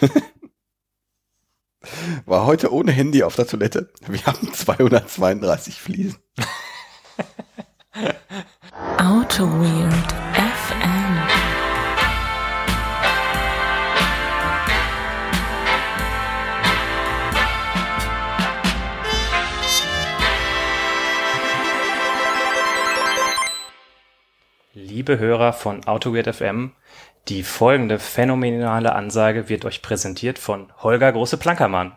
War heute ohne Handy auf der Toilette. Wir haben 232 Fliesen. Auto Weird Liebe Hörer von AutoWeird FM, die folgende phänomenale Ansage wird euch präsentiert von Holger Große-Plankermann.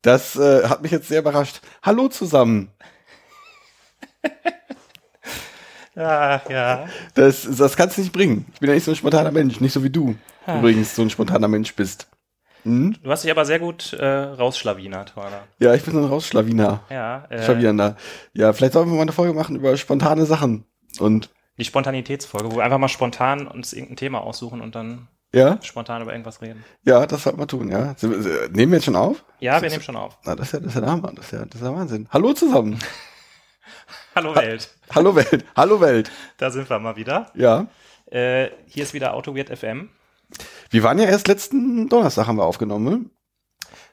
Das äh, hat mich jetzt sehr überrascht. Hallo zusammen. Ja, ja. Das, das kannst du nicht bringen. Ich bin ja nicht so ein spontaner Mensch, nicht so wie du übrigens so ein spontaner Mensch bist. Hm? Du hast dich aber sehr gut äh, rausschlawinert, Holger. Ja, ich bin so ein Rausschlawiner. Ja, äh, Schlawiner. Ja, vielleicht sollten wir mal eine Folge machen über spontane Sachen. Und die Spontanitätsfolge, wo wir einfach mal spontan uns irgendein Thema aussuchen und dann ja, spontan über irgendwas reden. ja, das sollten wir tun, ja. Wir- Nehmen wir jetzt schon auf? Ja, wir nehmen schon auf. Na, das ist ja, das ist ja der Hammer. Das ist ja, das ist ja Wahnsinn. Hallo zusammen. Hallo Welt, Hallo Welt. Hallo Welt. da sind wir mal wieder. Ja. Äh, hier ist wieder AutoWeird FM. Wir waren ja erst letzten Donnerstag haben wir aufgenommen.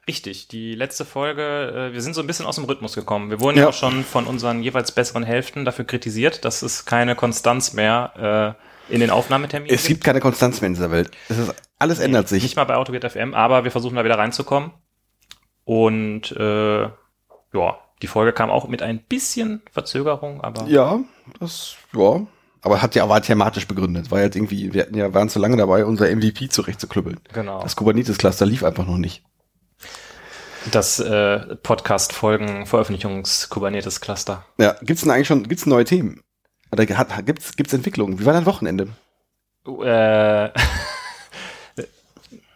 Richtig, die letzte Folge, äh, wir sind so ein bisschen aus dem Rhythmus gekommen. Wir wurden Ja. ja auch schon von unseren jeweils besseren Hälften dafür kritisiert, dass es keine Konstanz mehr äh, in den Aufnahmeterminen Es gibt keine Konstanz mehr in dieser Welt. Ist, alles ändert sich. Nicht mal bei AutoGate FM, aber wir versuchen da wieder reinzukommen. Und äh, ja, die Folge kam auch mit ein bisschen Verzögerung, aber Ja, das, ja. Aber hat ja, war thematisch begründet. War jetzt irgendwie, wir hatten ja, waren zu lange dabei, unser MVP zurechtzuklüppeln. genau. Das Kubernetes-Cluster lief einfach noch nicht. Das äh, Podcast-Folgen-Veröffentlichungs-Kubernetes-Cluster. Ja, gibt's denn eigentlich schon, gibt's neue Themen? Oder hat, gibt's, gibt's Entwicklungen? Wie war dein Wochenende? Äh,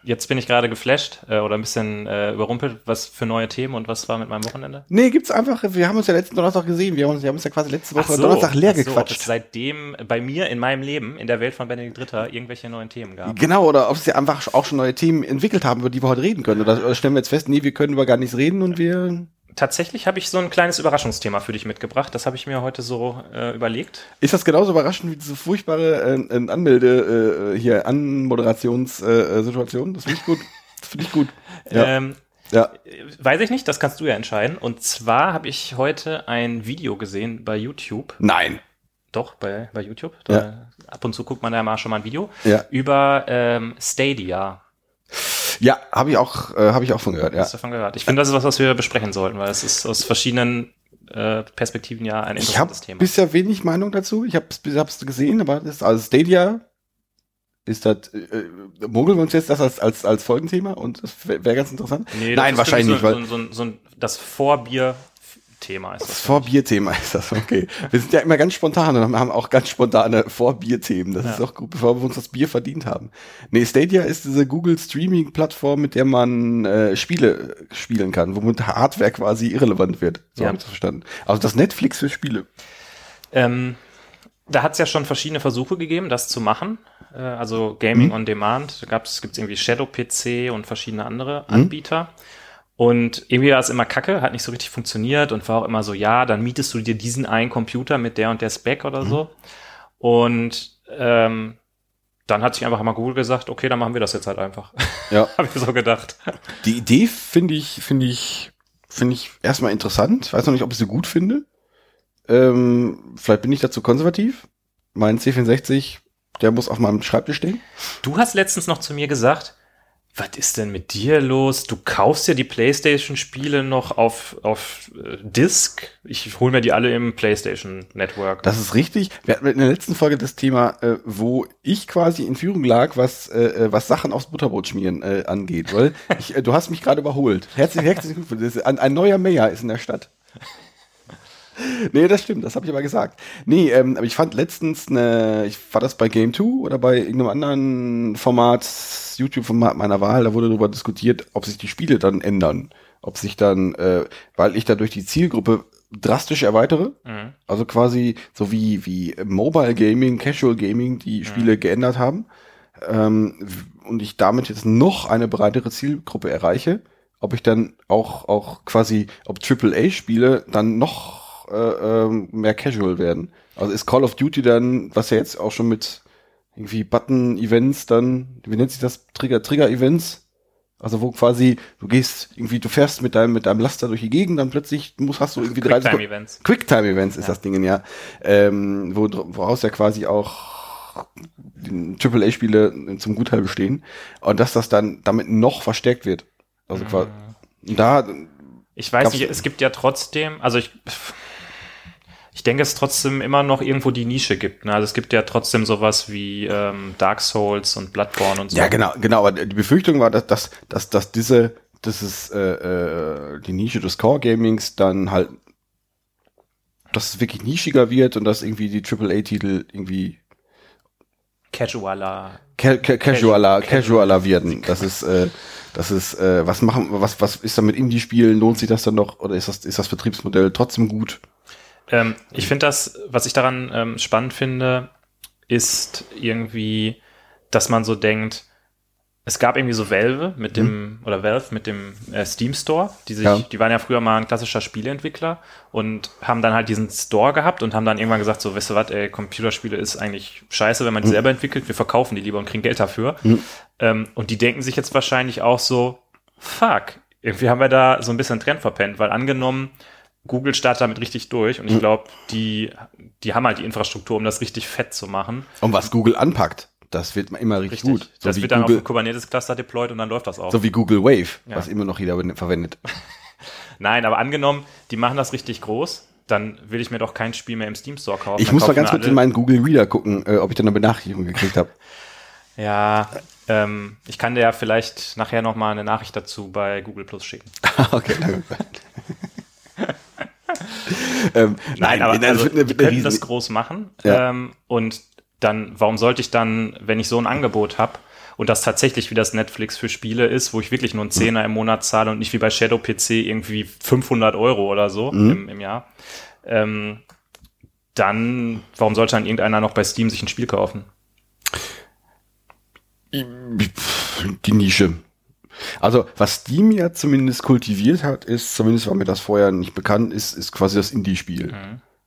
jetzt bin ich gerade geflasht äh, oder ein bisschen äh, überrumpelt, was für neue Themen und was war mit meinem Wochenende? Nee, gibt's einfach, wir haben uns ja letzten Donnerstag gesehen. Wir haben uns, wir haben uns ja quasi letzte Woche so, Donnerstag leer so, ob gequatscht. es seitdem bei mir in meinem Leben, in der Welt von Benedikt Dritter, irgendwelche neuen Themen gab. Genau, oder ob sie einfach auch schon neue Themen entwickelt haben, über die wir heute reden können. Oder, oder stellen wir jetzt fest, nee, wir können über gar nichts reden und wir. Tatsächlich habe ich so ein kleines Überraschungsthema für dich mitgebracht. Das habe ich mir heute so äh, überlegt. Ist das genauso überraschend wie diese furchtbare äh, Anmelde, äh, hier, Anmoderationssituation? Äh, das finde ich gut. Das finde ich gut. Ja. Ähm, ja. weiß ich nicht, das kannst du ja entscheiden. Und zwar habe ich heute ein Video gesehen bei YouTube. Nein. Doch, bei, bei YouTube. Da, Ja. Ab und zu guckt man da mal schon mal ein Video. Ja. Über ähm, Stadia. Ja, habe ich auch, äh, habe ich auch von gehört, ja. Hast du davon gehört? Ich finde, das ist was, was wir besprechen sollten, weil es ist aus verschiedenen äh, Perspektiven ja ein Ich habe interessantes Thema. bisher wenig Meinung dazu. Ich habe es gesehen, aber das ist also Stadia ist das, äh, mogeln wir uns jetzt das als, als, als Folgenthema und das wäre wär ganz interessant. Nee, Nein, wahrscheinlich für nicht, weil so, so, so, so, das Vorbier-Thema ist das. Vorbierthema ist das, okay. Wir sind ja immer ganz spontan und haben auch ganz spontane Vorbierthemen. Das Ja. ist auch gut, bevor wir uns das Bier verdient haben. Nee, Stadia ist diese Google Streaming-Plattform, mit der man äh, Spiele spielen kann, womit Hardware quasi irrelevant wird. So Ja. habe ich das verstanden. Also das Netflix für Spiele. Ähm, da hat es ja schon verschiedene Versuche gegeben, das zu machen. Äh, also Gaming Mhm. on Demand. Da gab's, gibt's irgendwie Shadow PC und verschiedene andere Mhm. Und irgendwie war es immer kacke, hat nicht so richtig funktioniert und war auch immer so, ja, dann mietest du dir diesen einen Computer mit der und der Spec Mhm. oder so. Und ähm, dann hat sich einfach mal Google gesagt, okay, dann machen wir das jetzt halt einfach. Ja. Habe ich so gedacht. Die Idee finde ich, finde ich, finde ich erstmal interessant. Weiß noch nicht, ob ich sie gut finde. Ähm, vielleicht bin ich dazu konservativ. Mein C64, der muss auf meinem Schreibtisch stehen. Du hast letztens noch zu mir gesagt, was ist denn mit dir los? Du kaufst ja die PlayStation-Spiele noch auf, auf äh, Disk. Ich hole mir die alle im PlayStation Network. Das ist richtig. Wir hatten in der letzten Folge das Thema, äh, wo ich quasi in Führung lag, was, äh, äh, was Sachen aufs Butterbrot schmieren äh, angeht. Weil ich, äh, du hast mich gerade überholt. Herzlichen, herzlichen Glückwunsch. Ein, ein neuer Mayor ist in der Stadt. Nee, das stimmt, das habe ich aber gesagt. Nee, ähm, aber ich fand letztens eine, ich war das bei Game 2 oder bei irgendeinem anderen Format, YouTube-Format meiner Wahl, da wurde darüber diskutiert, ob sich die Spiele dann ändern. Ob sich dann, äh, weil ich dadurch die Zielgruppe drastisch erweitere, Mhm. also quasi so wie, wie Mobile Gaming, Casual Gaming die Spiele geändert haben. Ähm, und ich damit jetzt noch eine breitere Zielgruppe erreiche, ob ich dann auch, auch quasi, ob AAA-Spiele dann noch äh, ähm, mehr casual werden. Also ist Call of Duty dann, was ja jetzt auch schon mit irgendwie Button-Events dann, wie nennt sich das? Trigger, Trigger-Events? Also wo quasi, du gehst irgendwie, du fährst mit deinem, mit deinem Laster durch die Gegend, dann plötzlich musst, hast du irgendwie drei. Quicktime-Events. Quicktime-Events ist Ja. das Ding, ja. Ähm, wo, woraus ja quasi auch die AAA-Spiele zum Gutteil bestehen. Und dass das dann damit noch verstärkt wird. Also quasi, da, Ich weiß nicht, es gibt ja trotzdem, also ich, ich denke, es trotzdem immer noch irgendwo die Nische gibt. Ne? Also es gibt ja trotzdem sowas wie ähm, Dark Souls und Bloodborne und so. ja genau, genau, aber die Befürchtung war, dass, dass, dass, dass diese, das ist äh, äh, die Nische des Core-Gamings dann halt, dass es wirklich nischiger wird und dass irgendwie die AAA-Titel irgendwie Casualer. ca ca casualer, Casual- casualer werden. Das ist, äh, das ist, äh, was machen, was, was ist da mit Indie-Spielen? Lohnt sich das dann noch? Oder ist das, ist das Betriebsmodell trotzdem gut? Ähm, ich finde das, was ich daran ähm, spannend finde, ist irgendwie, dass man so denkt, es gab irgendwie so Valve mit dem, oder Valve mit dem äh, Steam Store, die sich, Ja. die waren ja früher mal ein klassischer Spieleentwickler und haben dann halt diesen Store gehabt und haben dann irgendwann gesagt, so, weißt du was, ey, Computerspiele ist eigentlich scheiße, wenn man die selber entwickelt, wir verkaufen die lieber und kriegen Geld dafür. Ähm, und die denken sich jetzt wahrscheinlich auch so, fuck, irgendwie haben wir da so ein bisschen Trend verpennt, weil angenommen, Google startet damit richtig durch und ich glaube, die, die haben halt die Infrastruktur, um das richtig fett zu machen. Und was Google anpackt, das wird immer richtig, Richtig. gut. So das wird dann auf Google, dem Kubernetes-Cluster deployed und dann läuft das auch. so wie Google Wave, Ja. was immer noch jeder verwendet. Nein, aber angenommen, die machen das richtig groß, dann will ich mir doch kein Spiel mehr im Steam Store kaufen. Ich Dann muss mal ganz kurz in meinen Google Reader gucken, äh, ob ich da eine Benachrichtigung gekriegt habe. Ja, ähm, ich kann dir ja vielleicht nachher noch mal eine Nachricht dazu bei Google Plus schicken. okay, danke. ähm, Nein, aber das also, eine könnten das groß machen. Ja. Ähm, und dann, warum sollte ich dann, wenn ich so ein Angebot habe und das tatsächlich wie das Netflix für Spiele ist, wo ich wirklich nur einen Zehner im Monat zahle und nicht wie bei Shadow PC irgendwie 500 Euro oder so im, im Jahr, ähm, dann, warum sollte dann irgendeiner noch bei Steam sich ein Spiel kaufen? die Nische. Also, was Steam ja zumindest kultiviert hat, ist, zumindest war mir das vorher nicht bekannt, ist, ist quasi das Indie-Spiel.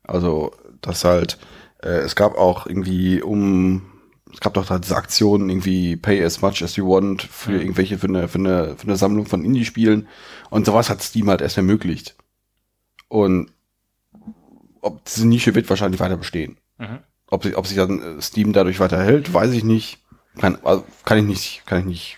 Also, das halt, äh, es gab auch irgendwie um, es gab doch da diese Aktionen, irgendwie pay as much as you want für irgendwelche, für eine, für eine, für eine Sammlung von Indie-Spielen. Und sowas hat Steam halt erst ermöglicht. Und ob diese Nische wird wahrscheinlich weiter bestehen. Mhm. Ob, sich- ob sich dann äh, Steam dadurch weiterhält, weiß ich nicht. Kann, also kann ich nicht, kann ich nicht.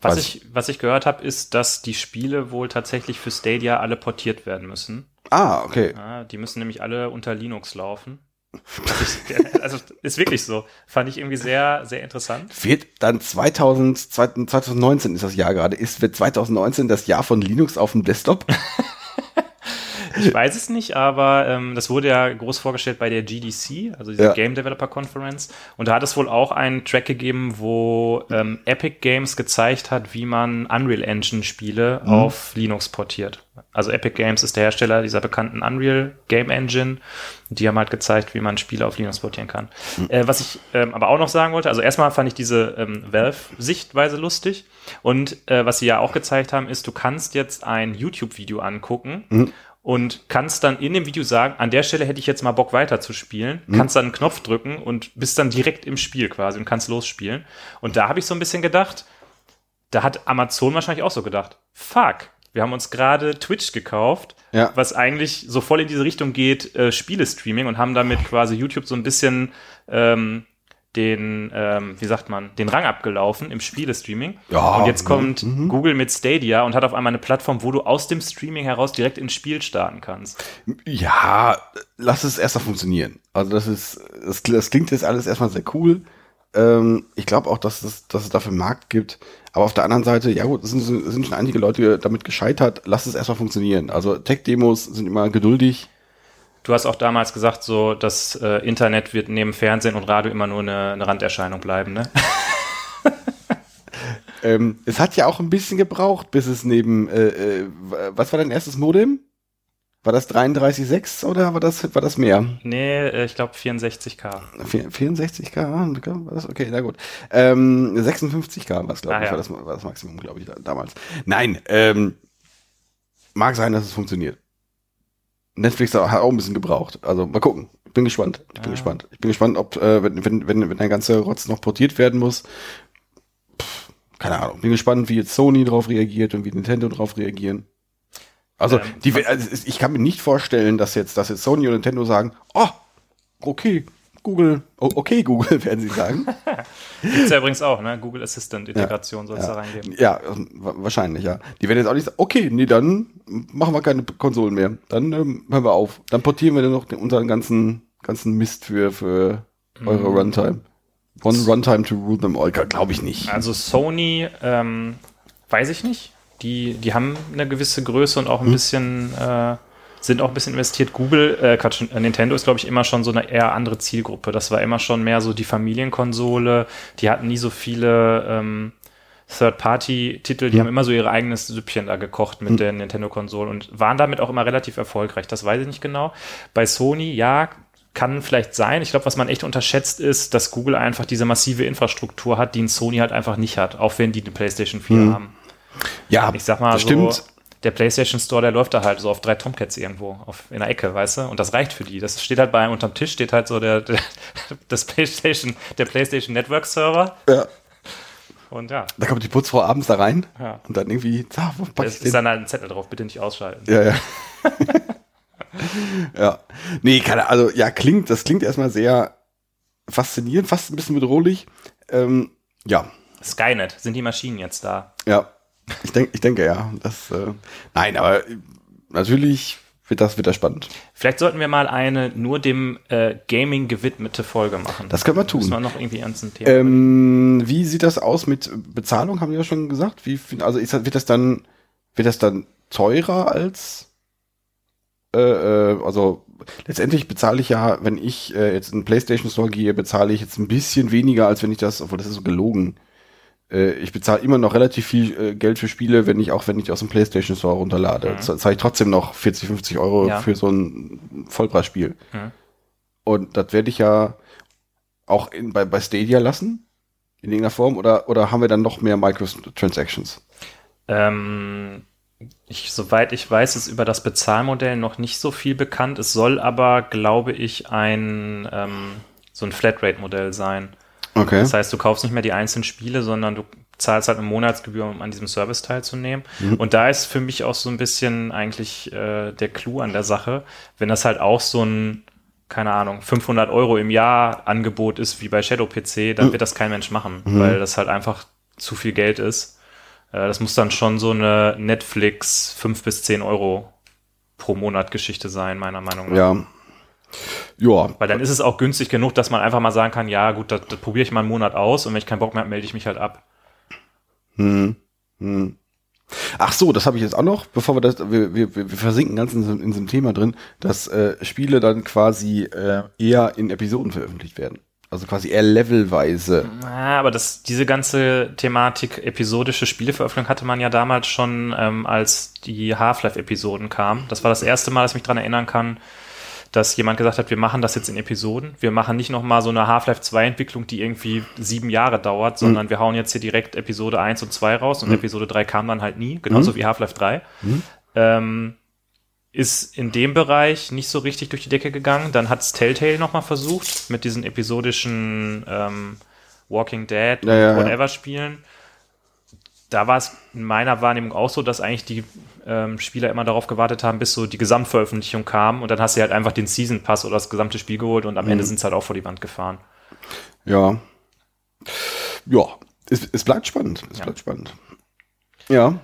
Was Weiß ich, was ich gehört habe, ist, dass die Spiele wohl tatsächlich für Stadia alle portiert werden müssen. Ah, okay. Ja, die müssen nämlich alle unter Linux laufen. Was ich, also ist wirklich so. Fand ich irgendwie sehr, sehr interessant. Wird dann 2000, 2019 ist das Jahr gerade, ist, wird 2019 das Jahr von Linux auf dem Desktop? Ich weiß es nicht, aber ähm, das wurde ja groß vorgestellt bei der GDC, also diese Ja. Game Developer Conference. Und da hat es wohl auch einen Track gegeben, wo ähm, Epic Games gezeigt hat, wie man Unreal Engine Spiele auf Linux portiert. Also Epic Games ist der Hersteller dieser bekannten Unreal Game Engine. Die haben halt gezeigt, wie man Spiele auf Linux portieren kann. Äh, was ich ähm, aber auch noch sagen wollte, also erstmal fand ich diese ähm, Valve-Sichtweise lustig. Und äh, was sie ja auch gezeigt haben, ist, du kannst jetzt ein YouTube-Video angucken und kannst dann in dem Video sagen, an der Stelle hätte ich jetzt mal Bock weiter zu spielen, kannst dann einen Knopf drücken und bist dann direkt im Spiel quasi und kannst losspielen. Und da habe ich so ein bisschen gedacht, da hat Amazon wahrscheinlich auch so gedacht, fuck, wir haben uns gerade Twitch gekauft, Ja. was eigentlich so voll in diese Richtung geht, äh, Spiele-Streaming und haben damit quasi YouTube so ein bisschen ähm, den, ähm, wie sagt man, den Rang abgelaufen im Spiele-Streaming. Ja, und jetzt mhm, kommt Google mit Stadia und hat auf einmal eine Plattform, wo du aus dem Streaming heraus direkt ins Spiel starten kannst. Ja, lass es erstmal funktionieren. Also das ist, das, das klingt jetzt alles erstmal sehr cool. Ähm, ich glaube auch, dass es, dass es dafür einen Markt gibt. Aber auf der anderen Seite, ja gut, sind, es sind schon einige Leute damit gescheitert. Lass es erstmal funktionieren. Also Tech-Demos sind immer geduldig. Du hast auch damals gesagt, so das äh, Internet wird neben Fernsehen und Radio immer nur eine, eine Randerscheinung bleiben, ne? Ähm, es hat ja auch ein bisschen gebraucht, bis es neben, äh, äh, was war dein erstes Modem? War das 33.6 oder war das, war das mehr? Nee, äh, ich glaube 64k. 64k, war das okay, na gut. Ähm, 56k war es, glaube Ah, ich, ja. war, das, war das Maximum, glaube ich, da, damals. Nein, ähm, mag sein, dass es funktioniert. Netflix hat auch ein bisschen gebraucht. Also mal gucken. Ich bin gespannt. Ich bin Ah. gespannt. Ich bin gespannt, ob, äh, wenn, wenn, wenn, wenn der ganze Rotz noch portiert werden muss, pff, keine Ahnung. Bin gespannt, wie jetzt Sony drauf reagiert und wie Nintendo drauf reagieren. Also, Ähm, die, also ich kann mir nicht vorstellen, dass jetzt, dass jetzt Sony und Nintendo sagen, oh, okay, Google, oh, okay, Google, werden sie sagen. Gibt's ja übrigens auch, ne? Google Assistant Integration soll es da ja. reingeben. ja, ähm, wa- wahrscheinlich, ja. Die werden jetzt auch nicht sagen, okay, nee, dann machen wir keine Konsolen mehr. Dann ähm, hören wir auf. Dann portieren wir dann noch den, unseren ganzen, ganzen Mist für, für eure Mhm. Runtime. One Runtime to rule them all, glaube ich nicht. Also Sony, ähm, weiß ich nicht. Die, die haben eine gewisse Größe und Hm. auch ein bisschen, äh, sind auch ein bisschen investiert. Google, äh, Quatsch, Nintendo ist, glaube ich, immer schon so eine eher andere Zielgruppe. Das war immer schon mehr so die Familienkonsole. Die hatten nie so viele ähm, Third-Party-Titel. Die Hm. haben immer so ihr eigenes Süppchen da gekocht mit der Nintendo-Konsole und waren damit auch immer relativ erfolgreich. Das weiß ich nicht genau. Bei Sony, ja, kann vielleicht sein. Ich glaube, was man echt unterschätzt ist, dass Google einfach diese massive Infrastruktur hat, die ein Sony halt einfach nicht hat, auch wenn die eine PlayStation 4 Hm. haben. Ja, Ich sag mal das so, stimmt. Der PlayStation Store, der läuft da halt so auf drei Tomcats irgendwo auf, in der Ecke, weißt du? Und das reicht für die. Das steht halt bei einem unterm Tisch, steht halt so der, der das PlayStation, der PlayStation Network Server. Ja. Und ja, Da kommt die Putzfrau abends da rein Ja. und dann irgendwie, ah, wo pack ich ist den? dann halt ein Zettel drauf, bitte nicht ausschalten. Ja, ja. ja. Nee, keine, also ja, klingt, das klingt erstmal sehr faszinierend, fast ein bisschen bedrohlich. Ähm, ja, Skynet, sind die Maschinen jetzt da? ja. Ich denke, ich denke ja. Das, äh, nein, aber äh, natürlich wird das, das spannend. Vielleicht sollten wir mal eine nur dem äh, Gaming gewidmete Folge machen. Das können wir tun. Müssen wir noch irgendwie ernst ein Thema. Ähm, wie sieht das aus mit Bezahlung? Haben wir ja schon gesagt. Wie, also ist wird das dann, wird das dann teurer als, äh, äh, also letztendlich bezahle ich ja, wenn ich äh, jetzt in den PlayStation Store gehe, bezahle ich jetzt ein bisschen weniger, als wenn ich das, obwohl das ist so gelogen. Äh, ich bezahle immer noch relativ viel äh, Geld für Spiele, wenn ich auch, wenn ich aus dem PlayStation Store runterlade. Mhm. Zahle ich trotzdem noch 40, 50 Euro Ja. für so ein Vollpreisspiel. Mhm. Und das werde ich ja auch in, bei, bei Stadia lassen, in irgendeiner Form, oder, oder haben wir dann noch mehr Microtransactions? Ähm, ich, soweit ich weiß, ist über das Bezahlmodell noch nicht so viel bekannt. Es soll aber, glaube ich, ein ähm, so ein Flatrate-Modell sein. Okay. Das heißt, du kaufst nicht mehr die einzelnen Spiele, sondern du zahlst halt eine Monatsgebühr, um an diesem Service teilzunehmen. Und da ist für mich auch so ein bisschen eigentlich äh, der Clou an der Sache, wenn das halt auch so ein, keine Ahnung, 500 Euro im Jahr Angebot ist wie bei Shadow PC, dann wird das kein Mensch machen, weil das halt einfach zu viel Geld ist. Äh, das muss dann schon so eine Netflix 5 bis 10 Euro pro Monat Geschichte sein, meiner Meinung nach. ja. Ja, Weil dann ist es auch günstig genug, dass man einfach mal sagen kann, ja gut, das, das probiere ich mal einen Monat aus und wenn ich keinen Bock mehr habe, melde ich mich halt ab. Hm. Hm. Ach so, das habe ich jetzt auch noch, bevor wir das, wir, wir, wir versinken ganz in, so- in diesem Thema drin, dass äh, Spiele dann quasi äh, eher in Episoden veröffentlicht werden. Also quasi eher levelweise. Ja, aber das, diese ganze Thematik episodische Spieleveröffentlichung hatte man ja damals schon, ähm, als die Half-Life-Episoden kamen. Das war das erste Mal, dass ich mich dran erinnern kann, dass jemand gesagt hat, wir machen das jetzt in Episoden. Wir machen nicht nochmal so eine Half-Life 2-Entwicklung, die irgendwie sieben Jahre dauert, sondern wir hauen jetzt hier direkt Episode 1 und 2 raus und Episode 3 kam dann halt nie, genauso wie Half-Life 3. Ähm, ist in dem Bereich nicht so richtig durch die Decke gegangen. Dann hat's Telltale nochmal versucht mit diesen episodischen ähm, Walking Dead Ja, ja, ja. whatever Spielen. Da war es in meiner Wahrnehmung auch so, dass eigentlich die ähm, Spieler immer darauf gewartet haben, bis so die Gesamtveröffentlichung kam und dann hast du halt einfach den Season Pass oder das gesamte Spiel geholt und am Mhm. Ende sind sie halt auch vor die Wand gefahren. Ja. Ja, es, es bleibt spannend. Es Ja. bleibt spannend. Ja.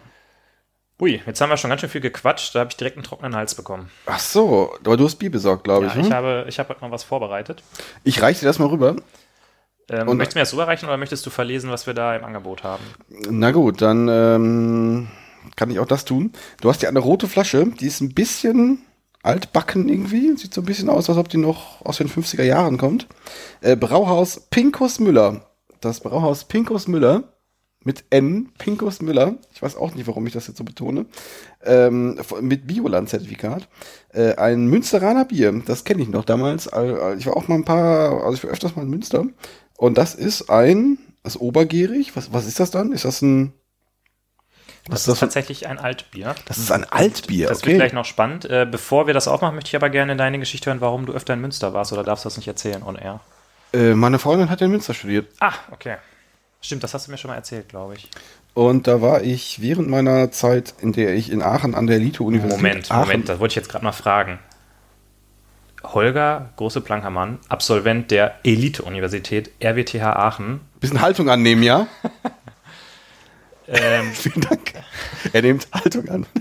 Ui, jetzt haben wir schon ganz schön viel gequatscht, da habe ich direkt einen trockenen Hals bekommen. Ach so, aber du hast Bier besorgt, glaube Ja, ich. ich ne? habe, ich habe heute mal was vorbereitet. ich reiche dir das mal rüber. Ähm, Und- möchtest du mir das überreichen oder möchtest du verlesen, was wir da im Angebot haben? Na gut, dann ähm, kann ich auch das tun. Du hast ja eine rote Flasche, die ist ein bisschen altbacken irgendwie. Sieht so ein bisschen aus, als ob die noch aus den 50er Jahren kommt. Äh, Brauhaus Pinkus Müller. Das Brauhaus Pinkus Müller mit N, Pinkus Müller. Ich weiß auch nicht, warum ich das jetzt so betone. Ähm, mit Bioland-Zertifikat. Äh, ein Münsteraner Bier, das kenne ich noch damals. Äh, Ich war auch mal ein paar, also ich war öfters mal in Münster. Und das ist ein, das ist obergärig. Was, was ist das dann? Ist das ein, Das ist das? Tatsächlich ein Altbier. das ist ein Altbier, Das wird okay. gleich noch spannend. Äh, bevor wir das aufmachen, möchte ich aber gerne deine Geschichte hören, warum du öfter in Münster warst oder darfst du das nicht erzählen on air? Äh, meine Freundin hat in Münster studiert. Ah, okay. Stimmt, das hast du mir schon mal erzählt, glaube ich. Und da war ich während meiner Zeit, in der ich in Aachen an der Elite-Universität. Moment, Aachen, Moment, das wollte ich jetzt gerade mal fragen. Holger Große Plankermann, Absolvent der Elite-Universität RWTH Aachen. Bisschen Haltung annehmen, ja? Ähm, Vielen Dank. Er nimmt Haltung an.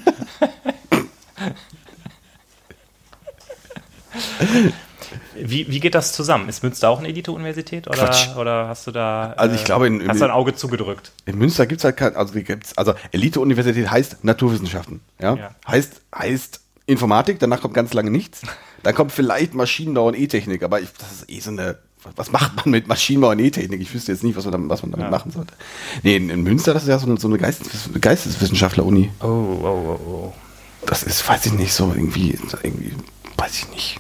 wie, wie geht das zusammen? Ist Münster auch eine Elite-Universität oder, Quatsch. oder hast du da Also ich glaube, in- hast du ein Auge zugedrückt? In Münster gibt es halt kein, also gibt's, also Elite-Universität heißt Naturwissenschaften, ja? Ja. Heißt, heißt Informatik, danach kommt ganz lange nichts. Dann kommt vielleicht Maschinenbau und E-Technik, aber ich, das ist eh so eine, was macht man mit Maschinenbau und E-Technik? Ich wüsste jetzt nicht, was man damit, was man damit Ja. machen sollte. Nee, in, in Münster, das ist ja so eine, so eine Geistes, Geisteswissenschaftler-Uni. Oh, oh, oh, oh. Das ist, weiß ich nicht, so irgendwie, irgendwie, weiß ich nicht.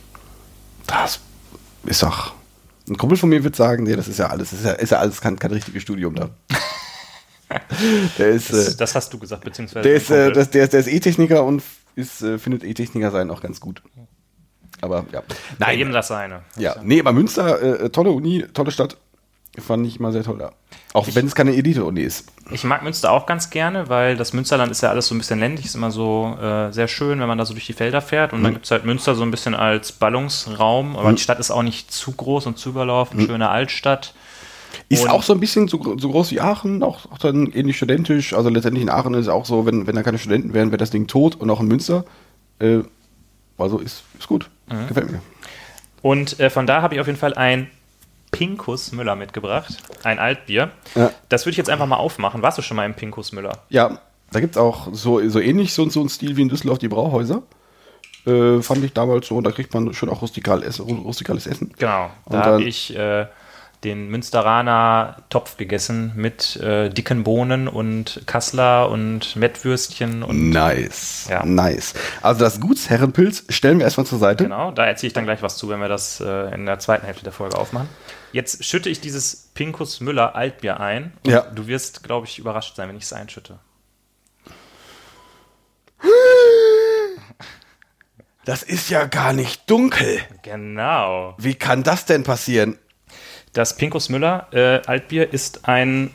Das ist doch. Ein Kumpel von mir wird sagen, nee, das ist ja alles, ist ja, ist ja alles kein, kein richtiges Studium da. ist, Das, äh, das hast du gesagt, beziehungsweise. der ist, äh, das, der ist, der ist E-Techniker und ist, äh, findet E-Techniker sein auch ganz gut. Aber ja. Bei jedem das seine. Ja, nee, aber Münster, äh, tolle Uni, tolle Stadt. Fand ich immer sehr toll da. Auch wenn es keine Elite-Uni ist. Ich mag Münster auch ganz gerne, weil das Münsterland ist ja alles so ein bisschen ländlich, ist immer so äh, sehr schön, wenn man da so durch die Felder fährt. Und dann gibt es halt Münster so ein bisschen als Ballungsraum, aber die Stadt ist auch nicht zu groß und zu überlaufen, schöne Altstadt. Ist Und- auch so ein bisschen so, so groß wie Aachen, auch, auch dann ähnlich studentisch. Also letztendlich in Aachen ist es auch so, wenn, wenn da keine Studenten wären, wäre das Ding tot und auch in Münster. Äh, also ist, ist gut. Mhm. Gefällt mir. Und äh, von da habe ich auf jeden Fall ein Pinkus Müller mitgebracht, ein Altbier. Ja. Das würde ich jetzt einfach mal aufmachen. Warst du schon mal im Pinkus Müller? Ja, da gibt es auch so, so ähnlich so, so einen Stil wie in Düsseldorf die Brauhäuser. Äh, fand ich damals so, da kriegt man schon auch rustikal Essen, rustikales Essen. Genau, Und da habe ich äh, den Münsteraner Topf gegessen mit äh, dicken Bohnen und Kassler und Mettwürstchen und Nice. Ja. Nice. Also das Gutsherrenpilz stellen wir erstmal zur Seite. Genau, da erzähle ich dann gleich was zu, wenn wir das äh, in der zweiten Hälfte der Folge aufmachen. Jetzt schütte ich dieses Pinkus Müller Altbier ein. Und Ja. Du wirst, glaube ich, überrascht sein, wenn ich es einschütte. Das ist ja gar nicht dunkel. Genau. Wie kann das denn passieren? Das Pinkus Müller äh, Altbier ist ein,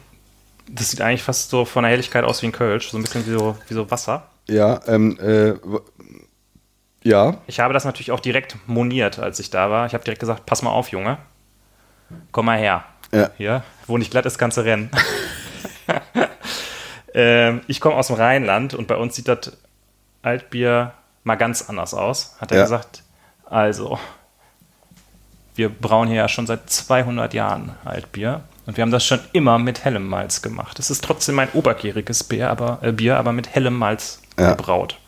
das sieht eigentlich fast so von der Helligkeit aus wie ein Kölsch, so ein bisschen wie so, wie so Wasser. Ja, ähm, äh, ja, Ich habe das natürlich auch direkt moniert, als ich da war. Ich habe direkt gesagt, pass mal auf, Junge. Komm mal her. ja. Hier, wo nicht glatt ist, kannst du rennen. ähm, ich komme aus dem Rheinland und bei uns sieht das Altbier mal ganz anders aus, hat er Ja. gesagt. Also, wir brauen hier ja schon seit 200 Jahren Altbier und wir haben das schon immer mit hellem Malz gemacht. Es ist trotzdem ein obergäriges Bier, aber, äh, Bier, aber mit hellem Malz Ja. gebraut.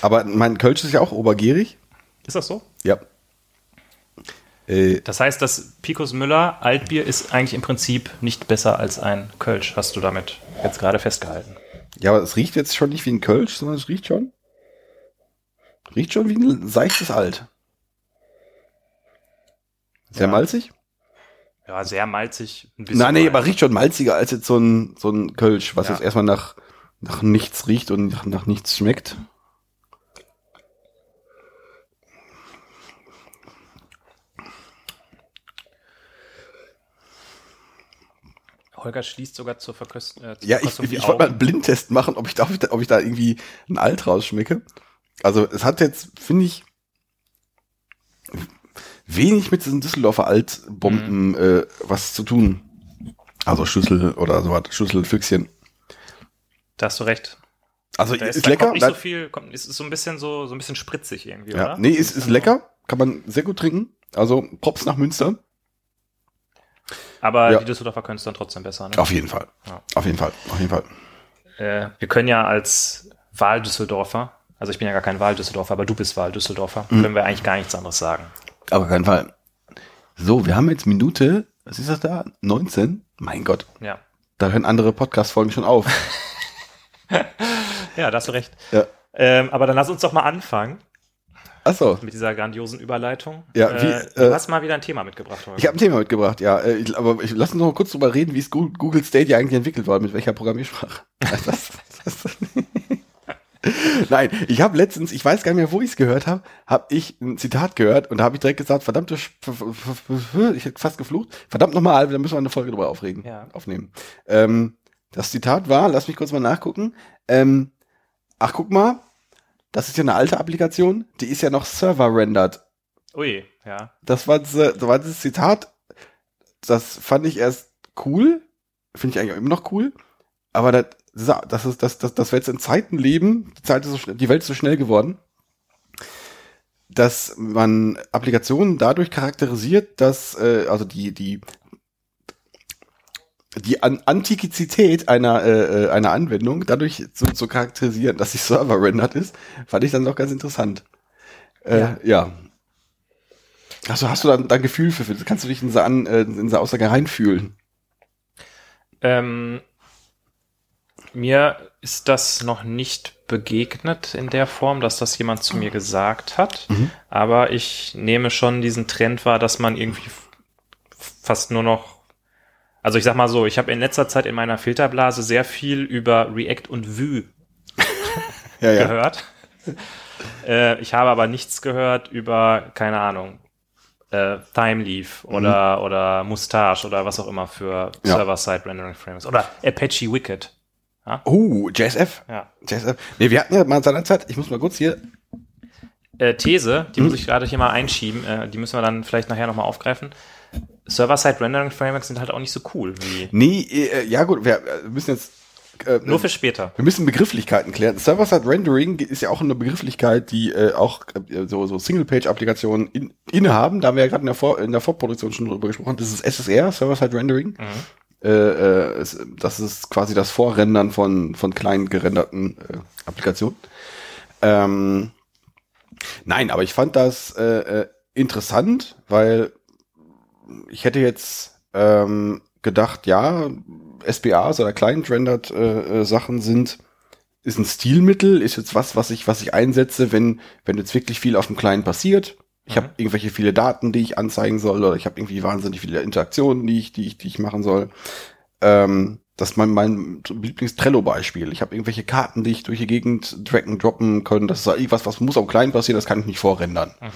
Aber mein Kölsch ist ja auch obergierig. Ist das so? Ja. Äh, Das heißt, das Picos Müller Altbier ist eigentlich im Prinzip nicht besser als ein Kölsch, hast du damit jetzt gerade festgehalten. ja, aber es riecht jetzt schon nicht wie ein Kölsch, sondern es riecht schon. Riecht schon wie ein seichtes Alt. Sehr Ja. malzig? Ja, sehr malzig. Ein bisschen Nein, nee, mal. aber riecht schon malziger als jetzt so ein, so ein Kölsch, was Ja. jetzt erstmal nach, nach nichts riecht und nach, nach nichts schmeckt. Holger schließt sogar zur Verköst äh, zur Ja, ich, Verkostung ich, ich wollte mal einen Blindtest machen, ob ich, da, ob, ich da, ob ich da irgendwie ein Alt rausschmecke. Also es hat jetzt, finde ich, wenig mit diesen Düsseldorfer Altbomben äh, was zu tun. Also Schüssel oder so was, Schüsselfüchschen. Da hast du recht. Also Da ist, ist, da lecker. Kommt nicht da- so viel, kommt, ist so ein bisschen so, so ein bisschen spritzig irgendwie, ja. oder? Nee, ist, ist lecker. Kann man sehr gut trinken. Also Props nach Münster. Aber Ja. die Düsseldorfer können es dann trotzdem besser. Ne? Auf jeden Fall. Ja. Auf jeden Fall. Auf jeden Fall. Äh, wir können ja als Wahl-Düsseldorfer, also ich bin ja gar kein Wahl-Düsseldorfer, aber du bist Wahl-Düsseldorfer, Mhm. können wir eigentlich gar nichts anderes sagen. Aber keinen Fall. So, wir haben jetzt Minute, was ist das da? 19? Mein Gott. Ja. Da hören andere Podcast-Folgen schon auf. Ja, da hast du recht. ja. Ähm, aber dann lass uns doch mal anfangen Achso. mit dieser grandiosen Überleitung. Ja, äh, wie, du äh, hast mal wieder ein Thema mitgebracht. Holger. Ich habe ein Thema mitgebracht, ja. Äh, Ich, aber ich, lass uns noch mal kurz drüber reden, wie es Google Stadia eigentlich entwickelt war, mit welcher Programmiersprache. Das, das, Nein, ich habe letztens, ich weiß gar nicht mehr, wo ich es gehört habe, habe ich ein Zitat gehört und da habe ich direkt gesagt, verdammte, Sch- ich hätte fast geflucht, verdammt nochmal, da müssen wir eine Folge drüber aufregen, Ja. aufnehmen. Ähm, das Zitat war, lass mich kurz mal nachgucken, ähm, ach guck mal, das ist ja eine alte Applikation, die ist ja noch server-rendered. Ui, ja. Das war, das das war dieses Zitat, das fand ich erst cool, finde ich eigentlich auch immer noch cool, aber das, das ist, das, das, das wir jetzt in Zeiten leben, die Zeit ist so schnell, die Welt ist so schnell geworden, dass man Applikationen dadurch charakterisiert, dass, äh, also die, die, die An Antiquität einer, äh, äh, einer Anwendung dadurch so zu charakterisieren, dass sie server-rendered ist, fand ich dann doch ganz interessant. Äh, Ja. ja. Also hast du dann dein Gefühl für, kannst du dich in diese, An, äh, in diese Aussage reinfühlen? Ähm, mir ist das noch nicht begegnet in der Form, dass das jemand zu mir gesagt hat. Mhm. Aber ich nehme schon diesen Trend wahr, dass man irgendwie fast nur noch, also ich sag mal so, ich habe in letzter Zeit in meiner Filterblase sehr viel über React und Vue Ja, ja. gehört. äh, ich habe aber nichts gehört über, keine Ahnung, äh, Timeleaf oder, oder Mustache oder was auch immer für Ja. Server-Side-Rendering Frames. Oder Apache Wicked. Oh, JSF. Ja. JSF. Nee, wir hatten ja mal seinerzeit, ich muss mal kurz hier, Äh, These, die Mhm. muss ich gerade hier mal einschieben, äh, die müssen wir dann vielleicht nachher nochmal aufgreifen. Server-Side-Rendering Frameworks sind halt auch nicht so cool wie. nee, äh, ja gut, wir äh, müssen jetzt, äh, Nur für später. wir müssen Begrifflichkeiten klären. Server-Side Rendering ist ja auch eine Begrifflichkeit, die äh, auch äh, so, so Single-Page-Applikationen in, innehaben. Da haben wir ja gerade in in der Vorproduktion schon drüber gesprochen. Das ist SSR, Server-Side Rendering. Mhm. Äh, äh, es, das ist quasi das Vorrendern von, von klein gerenderten äh, Applikationen. Ähm, nein, aber ich fand das äh, äh, interessant, weil ich hätte jetzt ähm, gedacht, ja, SBAs oder Client-Rendered äh, Sachen sind ist ein Stilmittel, ist jetzt was, was ich, was ich einsetze, wenn, wenn jetzt wirklich viel auf dem Client passiert. Ich Mhm. habe irgendwelche viele Daten, die ich anzeigen soll, oder ich habe irgendwie wahnsinnig viele Interaktionen, die ich, die ich, die ich machen soll. Ähm, das ist mein, mein Lieblings-Trello-Beispiel. Ich habe irgendwelche Karten, die ich durch die Gegend draggen, droppen können. Das ist irgendwas, was muss am Client passieren, das kann ich nicht vorrendern. Mhm.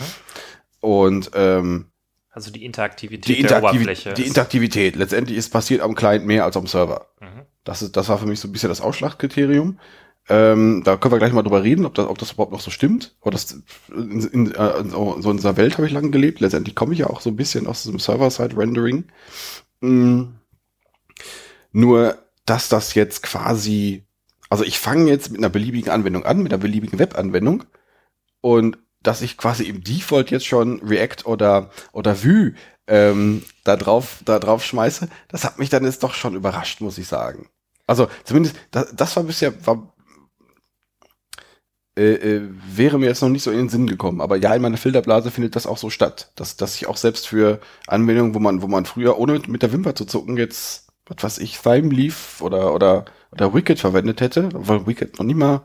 Und ähm, Also die Interaktivität die, der Interaktiv Oberfläche. die Interaktivität. Letztendlich ist passiert am Client mehr als am Server. Mhm. Das, ist, das war für mich so ein bisschen das Ausschlagkriterium. Ähm, da können wir gleich mal drüber reden, ob das, ob das überhaupt noch so stimmt. Oder das, in, in, in so so in dieser Welt habe ich lange gelebt. Letztendlich komme ich ja auch so ein bisschen aus diesem Server-Side-Rendering. Mm. Nur, dass das jetzt quasi, also ich fange jetzt mit einer beliebigen Anwendung an, mit einer beliebigen Webanwendung und dass ich quasi im Default jetzt schon React oder, oder Vue ähm, da drauf, da drauf schmeiße, das hat mich dann jetzt doch schon überrascht, muss ich sagen. Also zumindest, das, das war bisher, war, äh, äh, wäre mir jetzt noch nicht so in den Sinn gekommen. Aber ja, in meiner Filterblase findet das auch so statt, dass, dass ich auch selbst für Anwendungen, wo man, wo man früher ohne mit, der Wimper zu zucken jetzt, was weiß ich, Thymeleaf oder, oder, oder Wicked verwendet hätte, weil Wicked noch nie mal,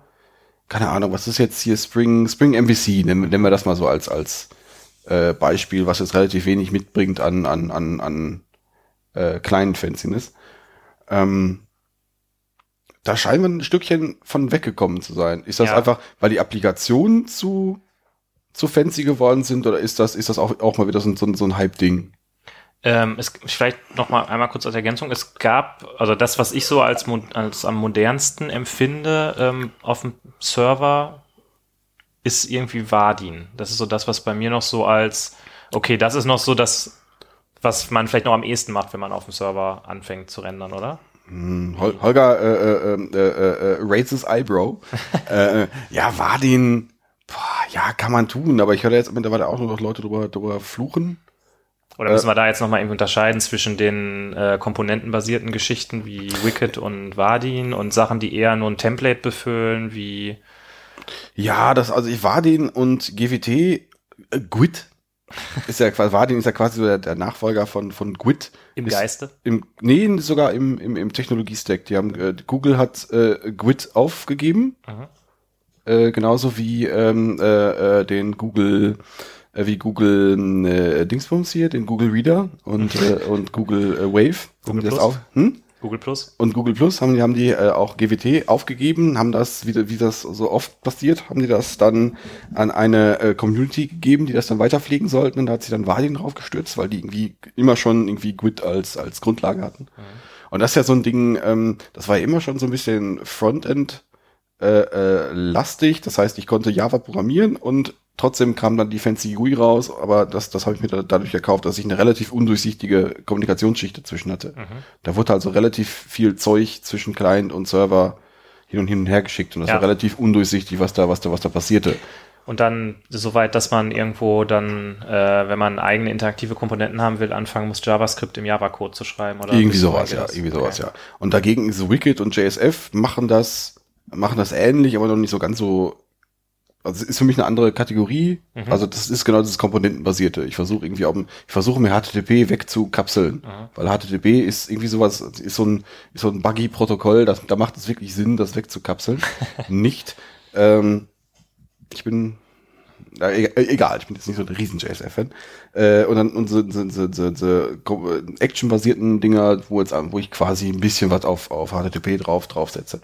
keine Ahnung, was ist jetzt hier Spring, Spring MVC, nennen, nennen wir das mal so als, als äh, Beispiel, was jetzt relativ wenig mitbringt an, an, an, an äh, kleinen Fanciness. Ähm, da scheinen wir ein Stückchen von weggekommen zu sein. Ist das Ja. einfach, weil die Applikationen zu, zu fancy geworden sind oder ist das, ist das auch, auch mal wieder so ein, so ein, so ein Hype-Ding? Ähm, es, vielleicht noch mal einmal kurz als Ergänzung. Es gab, also das, was ich so als, als am modernsten empfinde ähm, auf dem Server, ist irgendwie Vardin. Das ist so das, was bei mir noch so als, okay, das ist noch so das, was man vielleicht noch am ehesten macht, wenn man auf dem Server anfängt zu rendern, oder? Hm, Hol Holger äh, äh, äh, äh, raises eyebrow. äh, äh, ja, war den, boah, ja, kann man tun, aber ich höre jetzt mittlerweile auch nur noch Leute drüber, drüber fluchen. Oder müssen wir da jetzt nochmal irgendwie unterscheiden zwischen den äh, komponentenbasierten Geschichten wie Wicked und Vardin und Sachen, die eher nur ein Template befüllen, wie Ja, das, also ich Vardin und GWT, äh, Gwit, ist ja quasi, Vardin ist ja quasi so der, der Nachfolger von, von Gwit. im Ist- Geiste? Im, nee, sogar im, im, im Technologie-Stack. Die haben, äh, Google hat äh, Gwit aufgegeben, äh, genauso wie ähm, äh, äh, den Google, äh, wie Google äh, Dingsbums hier, den Google Reader und, äh, und Google äh, Wave. Google Plus? auch, hm? Google Plus. Und Google Plus haben die, haben die äh, auch GWT aufgegeben, haben das, wie, wie das so oft passiert, haben die das dann an eine äh, Community gegeben, die das dann weiterpflegen sollten. Und da hat sie dann Vadin drauf gestürzt, weil die irgendwie immer schon irgendwie Grid als, als Grundlage hatten. Mhm. Und das ist ja so ein Ding, ähm, das war ja immer schon so ein bisschen Frontend äh, äh, lastig. Das heißt, ich konnte Java programmieren und Trotzdem kam dann die Fancy GUI raus, aber das, das habe ich mir da, dadurch gekauft, dass ich eine relativ undurchsichtige Kommunikationsschicht dazwischen hatte. Mhm. Da wurde also relativ viel Zeug zwischen Client und Server hin und hin und her geschickt und das ja. war relativ undurchsichtig, was da, was da, was da passierte. Und dann soweit, dass man irgendwo dann, äh, wenn man eigene interaktive Komponenten haben will, anfangen muss, JavaScript im Java-Code zu schreiben oder irgendwie sowas, ja, irgendwie sowas, okay. ja. Und dagegen ist Wicked und JSF machen das, machen das ähnlich, aber noch nicht so ganz so also ist für mich eine andere Kategorie. Mhm. Also das ist genau das Komponentenbasierte. Ich versuche irgendwie auch, ich versuche mir HTTP wegzukapseln, mhm. weil HTTP ist irgendwie sowas, ist so ein, ist so ein Buggy-Protokoll, das, da macht es wirklich Sinn, das wegzukapseln. Nicht. Ähm, ich bin, äh, egal, ich bin jetzt nicht so ein riesen JSF-Fan. Äh, und dann so, so, so, so, so Action-basierten Dinger, wo jetzt, wo ich quasi ein bisschen was auf, auf HTTP drauf draufsetze.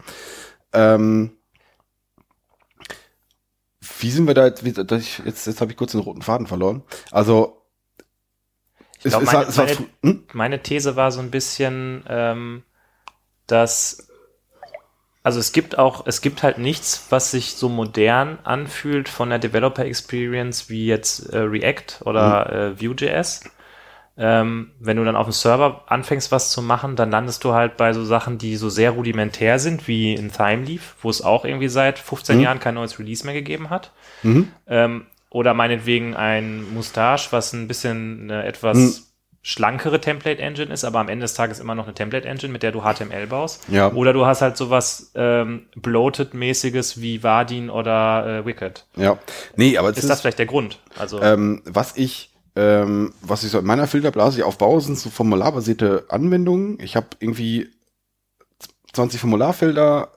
Ähm, wie sind wir da jetzt, jetzt, jetzt, jetzt habe ich kurz den roten Faden verloren. Also, ich glaub, meine, es, meine, hm? meine, These war so ein bisschen, ähm, dass also es gibt auch, es gibt halt nichts, was sich so modern anfühlt von der Developer Experience wie jetzt äh, React oder mhm. äh, Vue.js ähm, wenn du dann auf dem Server anfängst, was zu machen, dann landest du halt bei so Sachen, die so sehr rudimentär sind, wie in Thymeleaf, wo es auch irgendwie seit 15 mhm. Jahren kein neues Release mehr gegeben hat. Mhm. Ähm, oder meinetwegen ein Mustache, was ein bisschen eine etwas mhm. schlankere Template-Engine ist, aber am Ende des Tages immer noch eine Template-Engine, mit der du HTML baust. Ja. Oder du hast halt sowas ähm, Bloated-mäßiges wie Vardin oder äh, Wicked. Ja. Nee, aber ist, ist das vielleicht der Grund? Also ähm, was ich ähm, was ich so in meiner Filterblase aufbaue, sind so formularbasierte Anwendungen. Ich habe irgendwie 20 Formularfelder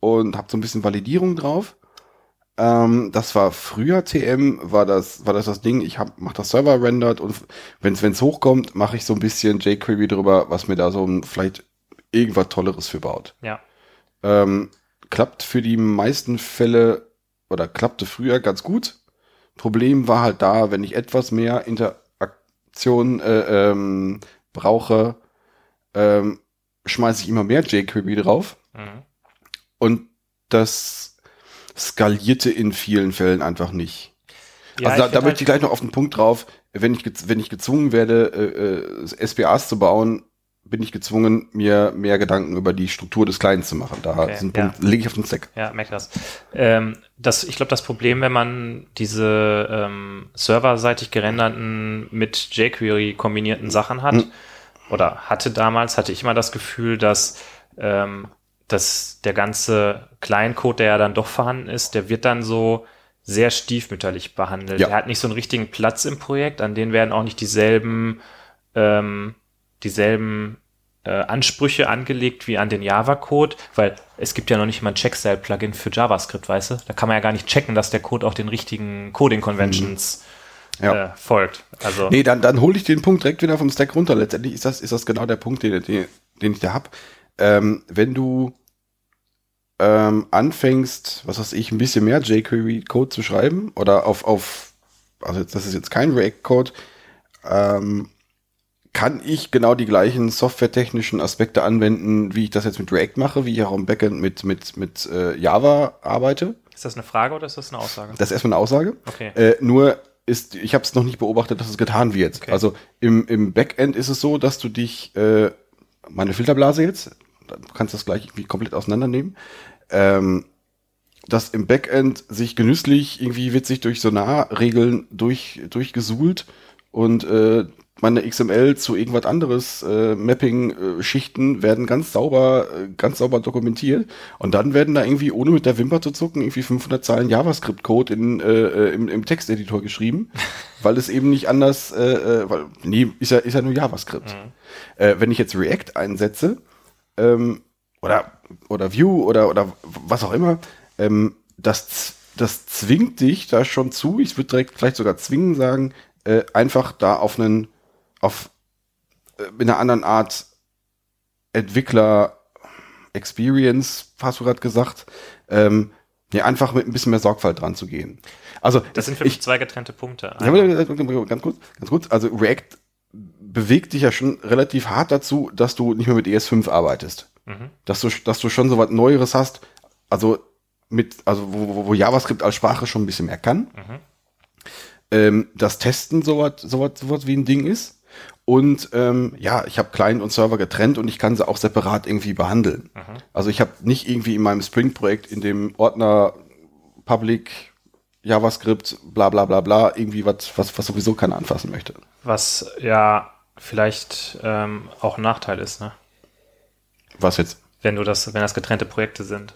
und habe so ein bisschen Validierung drauf. Ähm, das war früher TM, war das war das das Ding. Ich hab, mach das Server rendert und wenn es hochkommt, mache ich so ein bisschen jQuery drüber, was mir da so ein, vielleicht irgendwas Tolleres für baut. Ja. Ähm, klappt für die meisten Fälle oder klappte früher ganz gut. Problem war halt da, wenn ich etwas mehr Interaktion äh, ähm, brauche, ähm, schmeiße ich immer mehr jQuery drauf. Mhm. Und das skalierte in vielen Fällen einfach nicht. Ja, also da, da möchte halt ich gleich noch auf den Punkt drauf, wenn ich, wenn ich gezwungen werde, äh, äh, SPAs zu bauen, bin ich gezwungen, mir mehr Gedanken über die Struktur des Kleinen zu machen. Da okay, Punkt, ja. lege ich auf den Stack. Ja, merke das. Ähm, das. Ich glaube, das Problem, wenn man diese ähm, serverseitig gerenderten mit jQuery kombinierten Sachen hat, hm. oder hatte damals, hatte ich immer das Gefühl, dass, ähm, dass der ganze Kleincode, der ja dann doch vorhanden ist, der wird dann so sehr stiefmütterlich behandelt. Ja. Er hat nicht so einen richtigen Platz im Projekt, an denen werden auch nicht dieselben ähm, dieselben äh, Ansprüche angelegt wie an den Java-Code, weil es gibt ja noch nicht mal ein Checkstyle-Plugin für JavaScript, weißt du? Da kann man ja gar nicht checken, dass der Code auch den richtigen Coding-Conventions mhm. ja. äh, folgt. Also nee, dann, dann hole ich den Punkt direkt wieder vom Stack runter. Letztendlich ist das, ist das genau der Punkt, den, den, den ich da hab. Ähm, wenn du ähm, anfängst, was weiß ich, ein bisschen mehr jQuery-Code zu schreiben oder auf, auf, also das ist jetzt kein React-Code, ähm, kann ich genau die gleichen softwaretechnischen Aspekte anwenden, wie ich das jetzt mit React mache, wie ich auch im Backend mit, mit, mit äh, Java arbeite. Ist das eine Frage oder ist das eine Aussage? Das ist erstmal eine Aussage. Okay. Äh, nur ist, ich habe es noch nicht beobachtet, dass es getan wird. Okay. Also im, im Backend ist es so, dass du dich, äh, meine Filterblase jetzt, du kannst das gleich irgendwie komplett auseinandernehmen, ähm, dass im Backend sich genüsslich irgendwie witzig durch Sonar-Regeln durch, durchgesuhlt und äh, meine XML zu irgendwas anderes äh, Mapping-Schichten äh, werden ganz sauber, äh, ganz sauber dokumentiert und dann werden da irgendwie ohne mit der Wimper zu zucken irgendwie 500 Zeilen JavaScript-Code in äh, äh, im, im Texteditor geschrieben, weil es eben nicht anders, äh, äh, weil nee, ist ja ist ja nur JavaScript. Mhm. Äh, wenn ich jetzt React einsetze ähm, oder oder Vue oder oder was auch immer, ähm, das das zwingt dich da schon zu. Ich würde direkt vielleicht sogar zwingen sagen, äh, einfach da auf einen auf äh, in einer anderen Art Entwickler Experience, hast du gerade gesagt, ähm, ja, einfach mit ein bisschen mehr Sorgfalt dran zu gehen. Also Das sind für ich, mich zwei getrennte Punkte. ja, ganz kurz, ganz kurz. Also React bewegt dich ja schon relativ hart dazu, dass du nicht mehr mit ES5 arbeitest. Mhm. Dass du, dass du schon so was Neueres hast. Also mit, also wo, wo- wo JavaScript als Sprache schon ein bisschen mehr kann. Mhm. Ähm, das Testen sowas, sowas, sowas wie ein Ding ist. Und ähm, ja, ich habe Client und Server getrennt und ich kann sie auch separat irgendwie behandeln. Mhm. Also ich habe nicht irgendwie in meinem Spring-Projekt in dem Ordner Public JavaScript, bla bla bla bla, irgendwie was, was, was sowieso keiner anfassen möchte. Was ja vielleicht ähm, auch ein Nachteil ist, ne? Was jetzt? wenn du das, wenn das getrennte Projekte sind.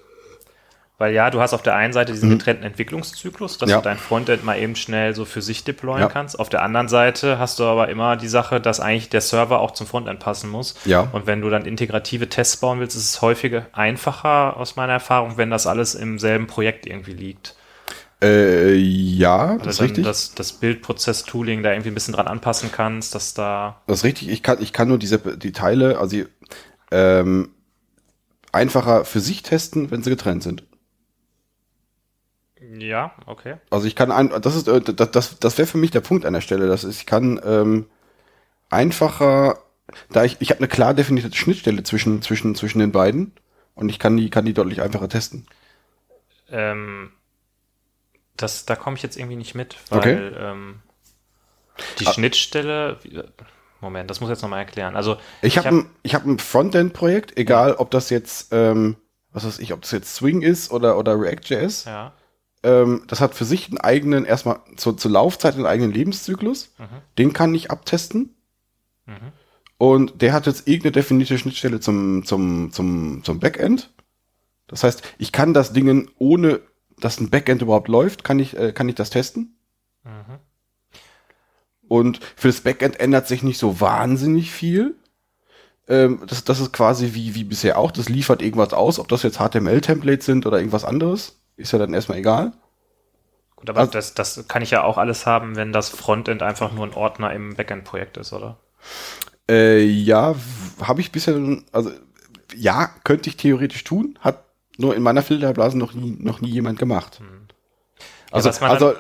Weil ja, du hast auf der einen Seite diesen getrennten Entwicklungszyklus, dass Mhm. Ja. du dein Frontend mal eben schnell so für sich deployen Ja. kannst. Auf der anderen Seite hast du aber immer die Sache, dass eigentlich der Server auch zum Frontend passen muss. Ja. Und wenn du dann integrative Tests bauen willst, ist es häufiger einfacher aus meiner Erfahrung, wenn das alles im selben Projekt irgendwie liegt. Äh, ja, das ist Also richtig. das, das Bildprozess-Tooling da irgendwie ein bisschen dran anpassen kannst, dass da Das ist richtig. Ich kann, ich kann nur diese die Teile, also ähm, einfacher für sich testen, wenn sie getrennt sind. Ja, okay. Also ich kann ein, das ist äh, das, das, das wäre für mich der Punkt an der Stelle, dass ich kann ähm, einfacher, da ich ich habe eine klar definierte Schnittstelle zwischen zwischen zwischen den beiden und ich kann die kann die deutlich einfacher testen. Ähm, das, da komme ich jetzt irgendwie nicht mit, weil Okay. ähm, die Ah. Schnittstelle. Moment, das muss ich jetzt nochmal erklären. Also Ich habe hab- ein, ich hab ein Frontend-Projekt, egal ob das jetzt, ähm, was weiß ich, ob das jetzt Swing ist oder, oder React.js. ja, Ähm, das hat für sich einen eigenen, erstmal zur, zur Laufzeit einen eigenen Lebenszyklus. Den kann ich abtesten. Mhm. Und der hat jetzt irgendeine definierte Schnittstelle zum, zum, zum, zum Backend. Das heißt, ich kann das Ding, ohne dass ein Backend überhaupt läuft, kann ich, äh, kann ich das testen. Mhm. Und für das Backend ändert sich nicht so wahnsinnig viel. Ähm, das, das ist quasi wie, wie bisher auch. Das liefert irgendwas aus, ob das jetzt HTML-Templates sind oder irgendwas anderes. Ist ja dann erstmal egal. gut, aber Also- das, das kann ich ja auch alles haben, wenn das Frontend einfach nur ein Ordner im Backend-Projekt ist, oder? Äh, ja, habe ich bisher, also ja, könnte ich theoretisch tun, hat nur in meiner Filterblase noch nie, noch nie jemand gemacht. Also, was man also äh,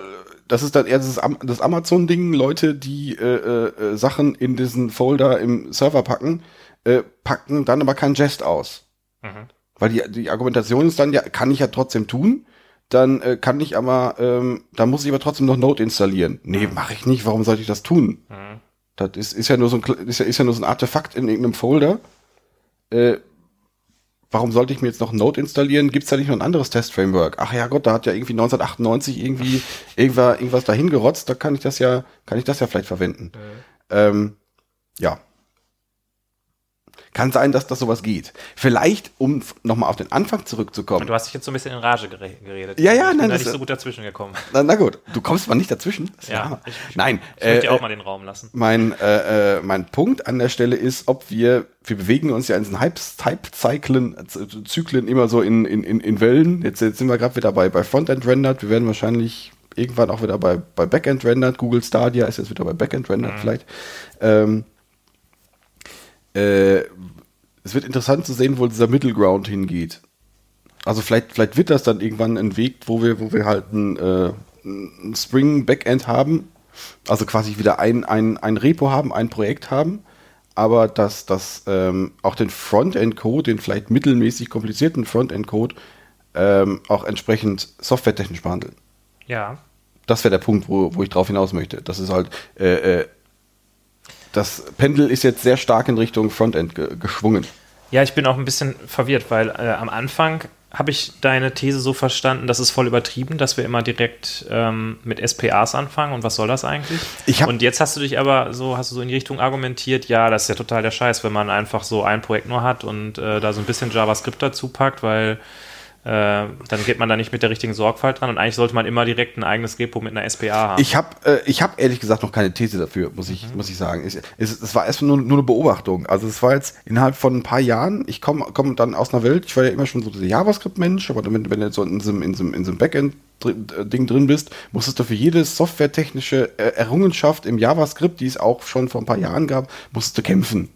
das ist dann eher das, das Amazon-Ding, Leute, die äh, äh, Sachen in diesen Folder im Server packen, äh, packen dann aber kein Jest aus. Mhm. Weil die, die Argumentation ist dann, ja, kann ich ja trotzdem tun, dann äh, kann ich aber, ähm, dann muss ich aber trotzdem noch Node installieren. Nee, mache ich nicht, warum sollte ich das tun? Mhm. Das ist, ist, ja nur so ein, ist, ja, ist ja nur so ein Artefakt in irgendeinem Folder. Äh, warum sollte ich mir jetzt noch Node installieren? Gibt es da nicht noch ein anderes Test-Framework? Ach ja Gott, da hat ja irgendwie 1998 irgendwie irgendwas, irgendwas dahin gerotzt, da kann ich das ja, kann ich das ja vielleicht verwenden. Ähm, ja. Kann sein, dass das sowas geht. Vielleicht, um nochmal auf den Anfang zurückzukommen. Du hast dich jetzt so ein bisschen in Rage gere geredet. Ja, ja, ich bin nein, da das- nicht so gut dazwischen gekommen. Na, na gut, du kommst mal nicht dazwischen. Ja, ich- Nein, Ich möchte dir äh, auch mal den Raum lassen. mein, äh, äh, mein Punkt an der Stelle ist, ob wir, wir bewegen uns ja in diesen Hype- Hype-Zyklen, äh, Zyklen immer so in, in, in, in Wellen. Jetzt, jetzt sind wir gerade wieder bei, bei Frontend rendered. Wir werden wahrscheinlich irgendwann auch wieder bei, bei Backend rendered. Google Stadia ist jetzt wieder bei Backend rendered vielleicht. Ähm, äh, es wird interessant zu sehen, wo dieser Middle Ground hingeht. Also vielleicht, vielleicht wird das dann irgendwann ein Weg, wo wir, wo wir halt ein, äh, ein Spring Backend haben, also quasi wieder ein, ein, ein Repo haben, ein Projekt haben, aber dass das ähm, auch den Frontend-Code, den vielleicht mittelmäßig komplizierten Frontend-Code, ähm, auch entsprechend softwaretechnisch behandeln. Ja. Das wäre der Punkt, wo, wo ich drauf hinaus möchte. Das ist halt, äh, äh, das Pendel ist jetzt sehr stark in Richtung Frontend ge geschwungen. Ja, ich bin auch ein bisschen verwirrt, weil äh, am Anfang habe ich deine These so verstanden, das ist voll übertrieben, dass wir immer direkt ähm, mit SPAs anfangen und was soll das eigentlich? Ich und jetzt hast du dich aber so, hast du so in die Richtung argumentiert, ja, das ist ja total der Scheiß, wenn man einfach so ein Projekt nur hat und äh, da so ein bisschen JavaScript dazu packt, weil dann geht man da nicht mit der richtigen Sorgfalt dran und eigentlich sollte man immer direkt ein eigenes Repo mit einer SPA haben. Ich habe äh, ich hab ehrlich gesagt noch keine These dafür, muss ich, muss ich sagen. Es, es, es war erstmal nur, nur eine Beobachtung. Also es war jetzt innerhalb von ein paar Jahren, ich komme komm dann aus einer Welt, ich war ja immer schon so dieser JavaScript-Mensch, aber wenn, wenn du jetzt so in so einem, in so in so einem Backend-Ding drin bist, musstest du für jede softwaretechnische äh, Errungenschaft im JavaScript, die es auch schon vor ein paar Jahren gab, musstest du kämpfen.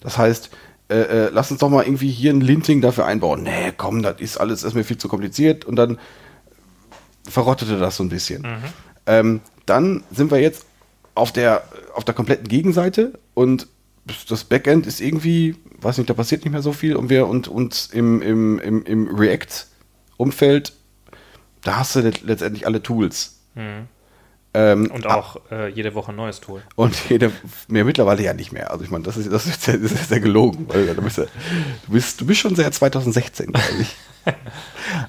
Das heißt, äh, äh, lass uns doch mal irgendwie hier ein Linting dafür einbauen. Nee, komm, das ist alles erstmal viel zu kompliziert und dann verrottete das so ein bisschen. Ähm, dann sind wir jetzt auf der, auf der kompletten Gegenseite und das Backend ist irgendwie, weiß nicht, da passiert nicht mehr so viel und wir und uns im, im, im, im React-Umfeld, da hast du let- letztendlich alle Tools. Ähm, Und auch äh, jede Woche ein neues Tool. und jede, mehr mittlerweile ja nicht mehr. Also ich meine, das ist, das ist, ja- das ist ja gelogen, weil du bist, ja, du bist, du bist schon seit 2016, glaube ich.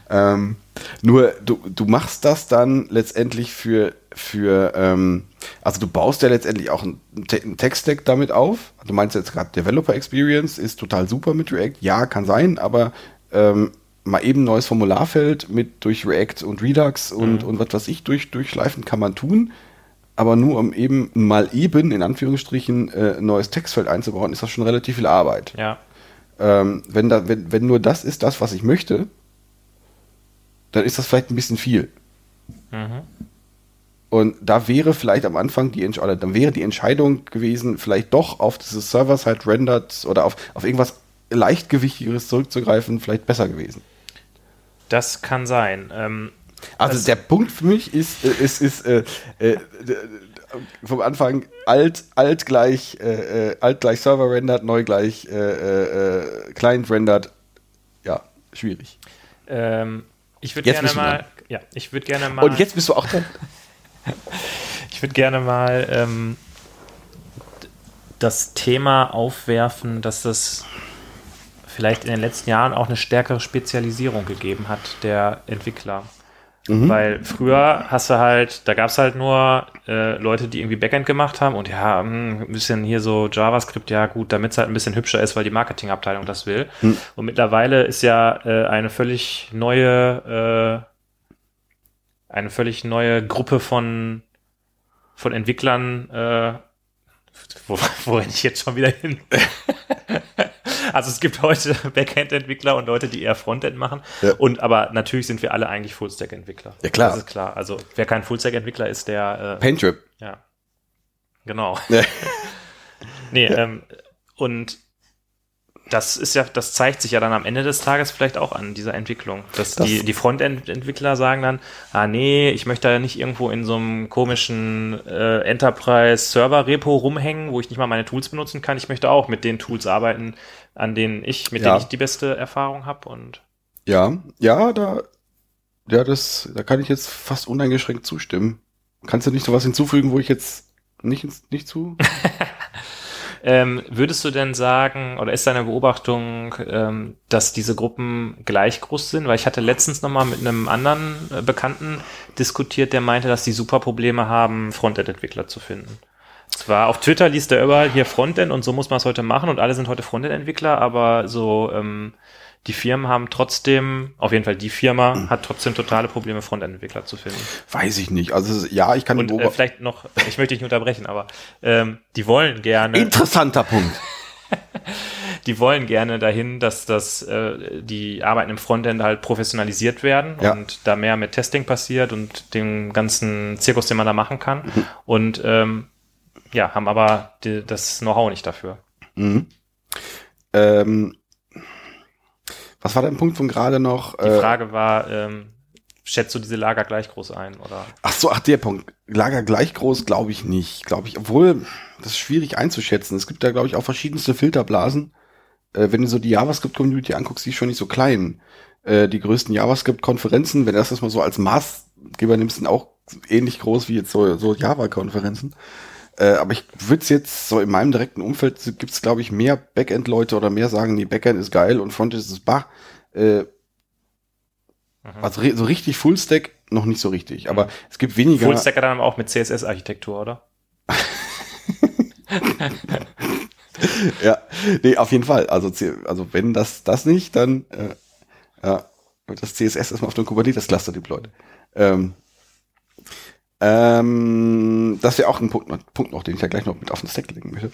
ähm, nur du, du machst das dann letztendlich für, für ähm, also du baust ja letztendlich auch einen, einen Tech-Stack damit auf. Du meinst jetzt gerade Developer Experience ist total super mit React. Ja, kann sein, aber ähm, mal eben ein neues Formularfeld mit durch React und Redux und, und was weiß ich durch, durchschleifen kann man tun. Aber nur um eben mal eben, in Anführungsstrichen, äh, ein neues Textfeld einzubauen, ist das schon relativ viel Arbeit. Ja. Ähm, wenn, da, wenn, wenn nur das ist das, was ich möchte, dann ist das vielleicht ein bisschen viel. Und da wäre vielleicht am Anfang die Entscheidung, dann wäre die Entscheidung gewesen, vielleicht doch auf dieses Server-Side Rendered oder auf, auf irgendwas leichtgewichtigeres zurückzugreifen, vielleicht besser gewesen. Das kann sein. Ähm, Also Das- der Punkt für mich ist, äh, ist, ist äh, äh, vom Anfang alt, alt gleich, äh, äh, alt gleich Server rendered, neu gleich äh, Client rendered. Ja, schwierig. ähm, ich würde gerne mal, ja, ich würde gerne mal, Und jetzt bist du auch dran. ich würde gerne mal ähm, das Thema aufwerfen, dass es vielleicht in den letzten Jahren auch eine stärkere Spezialisierung gegeben hat der Entwickler. Weil früher hast du halt, da gab es halt nur äh, Leute, die irgendwie Backend gemacht haben und ja, mh, ein bisschen hier so JavaScript, ja gut, damit es halt ein bisschen hübscher ist, weil die Marketingabteilung das will. Und mittlerweile ist ja äh, eine völlig neue, äh, eine völlig neue Gruppe von, von Entwicklern, äh, wo, wo renne ich jetzt schon wieder hin? also es gibt heute Backend-Entwickler und Leute, die eher Frontend machen. Ja. Und aber natürlich sind wir alle eigentlich Fullstack-Entwickler. Ja, klar. Das ist klar. Also wer kein Fullstack-Entwickler ist, der äh, Paintrip. ja. Genau. Ja. nee, ähm, und das ist ja, das zeigt sich ja dann am Ende des Tages vielleicht auch an dieser Entwicklung. Dass Das- die, die Frontend-Entwickler sagen dann, ah nee, ich möchte ja nicht irgendwo in so einem komischen äh, Enterprise-Server-Repo rumhängen, wo ich nicht mal meine Tools benutzen kann. Ich möchte auch mit den Tools arbeiten, an denen ich, mit Ja. denen ich die beste Erfahrung habe. Und Ja, ja, da, ja, das, da kann ich jetzt fast uneingeschränkt zustimmen. Kannst du nicht so was hinzufügen, wo ich jetzt nicht, nicht zu? Ähm, würdest du denn sagen, oder ist deine Beobachtung, ähm, dass diese Gruppen gleich groß sind? Weil ich hatte letztens nochmal mit einem anderen äh, Bekannten diskutiert, der meinte, dass die super Probleme haben, Frontend-Entwickler zu finden. Zwar auf Twitter liest er überall hier Frontend und so muss man es heute machen und alle sind heute Frontend-Entwickler, aber so ähm, die Firmen haben trotzdem, auf jeden Fall die Firma hat trotzdem totale Probleme, Frontend-Entwickler zu finden. Weiß ich nicht. Also ja, ich kann Und äh, vielleicht noch, ich möchte dich nicht unterbrechen, aber ähm, die wollen gerne. Interessanter Punkt. die wollen gerne dahin, dass das, äh, die Arbeiten im Frontend halt professionalisiert werden Ja. und da mehr mit Testing passiert und dem ganzen Zirkus, den man da machen kann. Mhm. Und ähm, ja, haben aber die, das Know-how nicht dafür. Mhm. Ähm, was war dein Punkt von gerade noch? Die Äh, Frage war, ähm, schätzt du diese Lager gleich groß ein? Oder Ach so, ach der Punkt. Lager gleich groß, glaube ich nicht. Glaube ich, obwohl das ist schwierig einzuschätzen. Es gibt da, glaube ich, auch verschiedenste Filterblasen. Äh, wenn du so die JavaScript-Community anguckst, die ist schon nicht so klein. Äh, die größten JavaScript-Konferenzen, wenn du das mal so als Maßgeber nimmst, sind auch ähnlich groß wie jetzt so, so Java-Konferenzen. Äh, aber ich würde es jetzt so in meinem direkten Umfeld gibt es, glaube ich, mehr Backend-Leute oder mehr sagen, nee, Backend ist geil und Frontend ist bah. Äh, also re- so richtig Fullstack noch nicht so richtig. Aber es gibt weniger. Fullstacker dann auch mit CSS-Architektur, oder? Ja, nee, auf jeden Fall. Also, also wenn das das nicht, dann äh, ja, das CSS erstmal auf dem Kubernetes-Cluster deployed. Ähm, ähm, das wäre auch ein Punkt, noch- Punkt noch, den ich ja gleich noch mit auf den Stack legen möchte.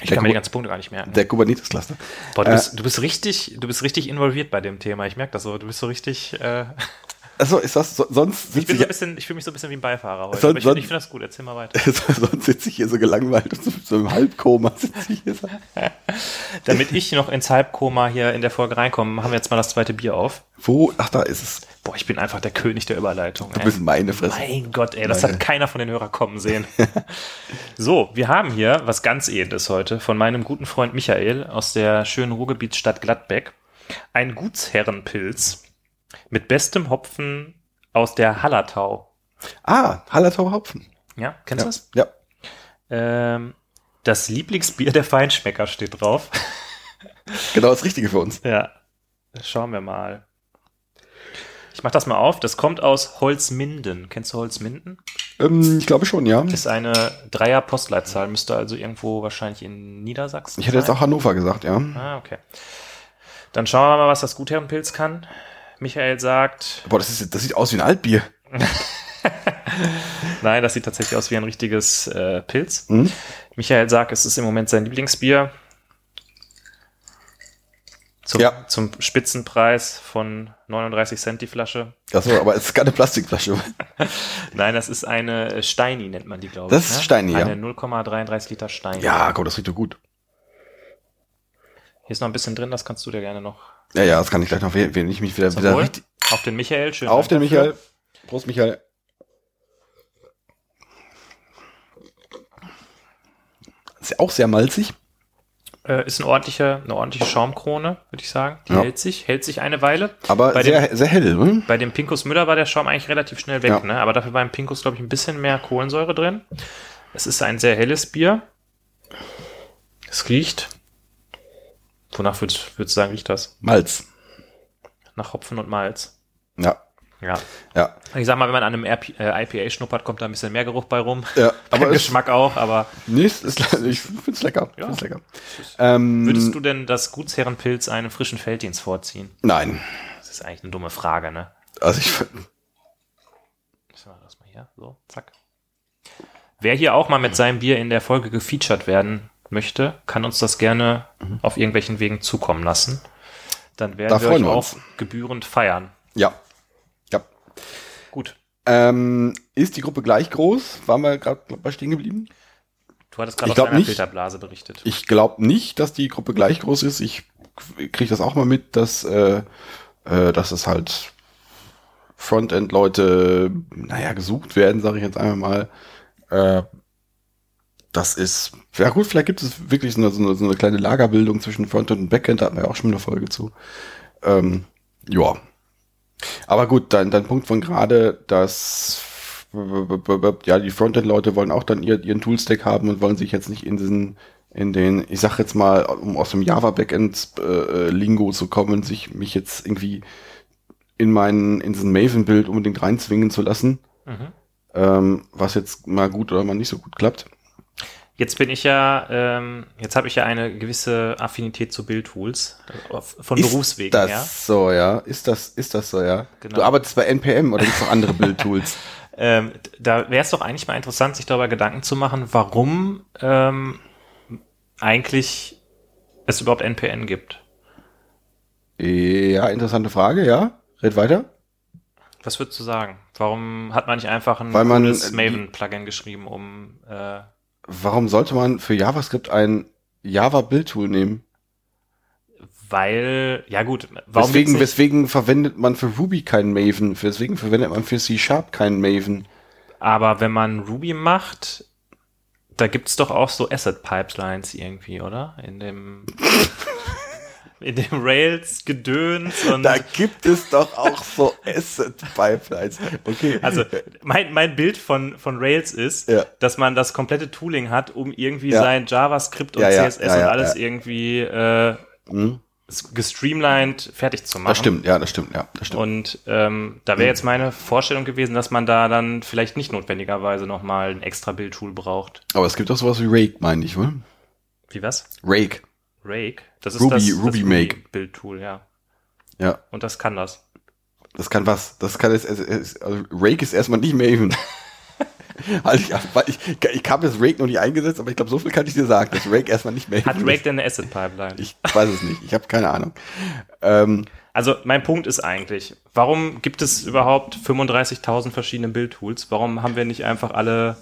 Ich Der kann mir die ganzen Punkte gar nicht merken. Der Kubernetes-Cluster. Boah, du, äh, bist, du bist richtig, du bist richtig involviert bei dem Thema. Ich merke das so. Du bist so richtig. Äh, Also ist das, so, sonst Ich, bin ich, so ein bisschen, ich fühle mich so ein bisschen wie ein Beifahrer heute. Aber ich, ich finde das gut, erzähl mal weiter. sonst sitze ich hier so gelangweilt und so, so im Halbkoma sitze ich hier. so. Damit ich noch ins Halbkoma hier in der Folge reinkomme, machen wir jetzt mal das zweite Bier auf. Wo? Ach, da ist es. Boah, ich bin einfach der König der Überleitung. Du ey. bist meine Fresse. Mein Gott, ey, das Meine. hat keiner von den Hörern kommen sehen. so, wir haben hier was ganz Edles heute von meinem guten Freund Michael aus der schönen Ruhrgebietsstadt Gladbeck. Ein Gutsherrenpilz mit bestem Hopfen aus der Hallertau. Ah, Hallertau Hopfen. Ja, kennst Ja. du das? ja. Ähm, das Lieblingsbier der Feinschmecker steht drauf. Genau das Richtige für uns. Ja, schauen wir mal. Ich mach das mal auf. Das kommt aus Holzminden. Kennst du Holzminden? Ähm, ich glaube schon, ja. Ist eine Dreier-Postleitzahl, müsste also irgendwo wahrscheinlich in Niedersachsen Ich hätte jetzt sein. auch Hannover gesagt, ja. Ah, okay. Dann schauen wir mal, was das Gutherrenpilz kann. Michael sagt, Boah, das, ist, das sieht aus wie ein Altbier. nein, das sieht tatsächlich aus wie ein richtiges äh, Pilz. Mhm. Michael sagt, es ist im Moment sein Lieblingsbier. Zum, Ja. zum Spitzenpreis von 39 Cent die Flasche. Achso, aber es ist keine Plastikflasche. Nein, das ist eine Steini, nennt man die, glaube Das ich. ist ne? Steini, ja. Eine 0,33 Liter Steini. Ja, komm, das riecht doch gut. Hier ist noch ein bisschen drin, das kannst du dir gerne noch Ja, ja, das kann ich gleich noch, wenn ich mich wieder, zum wieder richtig. Auf den Michael, schön. Auf den dafür. Michael. Prost, Michael. Ist ja auch sehr malzig. Äh, ist eine ordentliche, eine ordentliche Schaumkrone, würde ich sagen. Die Ja. hält sich, hält sich eine Weile. Aber Bei sehr, sehr hell, ne? Bei dem Pinkus Müller war der Schaum eigentlich relativ schnell weg, Ja. ne? aber dafür war im Pinkus, glaube ich, ein bisschen mehr Kohlensäure drin. Es ist ein sehr helles Bier. Es riecht. Wonach würdest würdest du sagen, riecht das? Malz. Nach Hopfen und Malz. Ja, Ja. ja. Ich sag mal, wenn man an einem RP, äh, IPA schnuppert, kommt da ein bisschen mehr Geruch bei rum. Ja, Aber aber es, Geschmack auch, aber nee, es ist, ich find's lecker. Ja. Find's lecker. Ähm, würdest du denn das Gutsherrenpilz einem frischen Felddienst vorziehen? Nein. Das ist eigentlich eine dumme Frage, ne? Also ich, Ich mach das mal hier. So, zack. Wer hier auch mal mit seinem Bier in der Folge gefeatured werden möchte, kann uns das gerne auf irgendwelchen Wegen zukommen lassen. Dann werden Da wir euch wir auch gebührend feiern. ja. Ja. Gut. Ähm, ist die Gruppe gleich groß? Waren wir gerade bei stehen geblieben? Du hattest gerade aus deiner nicht. Filterblase berichtet. Ich glaube nicht, dass die Gruppe gleich groß ist. Ich kriege das auch mal mit, dass, äh, äh, dass es halt Frontend-Leute, naja, gesucht werden, sage ich jetzt einmal mal. Äh, das ist, ja gut, vielleicht gibt es wirklich so eine, so eine, so eine kleine Lagerbildung zwischen Frontend und Backend, da hatten wir ja auch schon eine Folge zu. Ähm, ja. Aber gut, dein, dein Punkt von gerade, dass ja, die Frontend-Leute wollen auch dann ihr, ihren Toolstack haben und wollen sich jetzt nicht in diesen, in den, ich sag jetzt mal, um aus dem Java-Backend-Lingo zu kommen, sich mich jetzt irgendwie in meinen, in diesen Maven-Bild unbedingt reinzwingen zu lassen, Mhm. ähm, was jetzt mal gut oder mal nicht so gut klappt. Jetzt bin ich ja, ähm, jetzt habe ich ja eine gewisse Affinität zu Bildtools äh, von Ist Berufswegen das her. so, ja? Ist das, ist das so, ja? Genau. Du arbeitest bei NPM oder gibt's noch andere Bildtools? Ähm, da wäre es doch eigentlich mal interessant, sich darüber Gedanken zu machen, warum ähm, eigentlich es überhaupt NPN gibt. Ja, interessante Frage, ja. Red weiter. Was würdest du sagen? Warum hat man nicht einfach ein man, äh, Maven-Plugin geschrieben, um äh, Warum sollte man für JavaScript ein Java-Bildtool nehmen? weil, ja gut, warum Weswegen, nicht, weswegen verwendet man für Ruby keinen Maven? Weswegen verwendet man für C-Sharp keinen Maven? aber wenn man Ruby macht, da gibt's doch auch so Asset-Pipelines irgendwie, oder? In dem in dem Rails-Gedöns und Da gibt es doch auch so Asset-Pipelines. Okay. Also mein, mein Bild von, von Rails ist, Ja. dass man das komplette Tooling hat, um irgendwie Ja. sein JavaScript und Ja, CSS und alles irgendwie äh, Hm, gestreamlined fertig zu machen. das stimmt, ja, das stimmt, ja, das stimmt. Und ähm, da wäre jetzt meine Vorstellung gewesen, dass man da dann vielleicht nicht notwendigerweise nochmal ein extra Bildtool braucht. Aber es gibt auch sowas wie Rake, meine ich, wohl? Wie was? Rake, Rake? Das ist Ruby- das, das Ruby Make. Bildtool, ja. ja. Und das kann das. Das kann was. Das kann es, also Rake ist erstmal nicht Maven. also ich, weil ich, ich habe jetzt Rake noch nicht eingesetzt, aber ich glaube, so viel kann ich dir sagen, dass Rake erstmal nicht Maven Hat ist. Rake denn eine Asset-Pipeline? Ich weiß es nicht. Ich habe keine Ahnung. Ähm, Also mein Punkt ist eigentlich, warum gibt es überhaupt 35.000 verschiedene Bildtools? Warum haben wir nicht einfach alle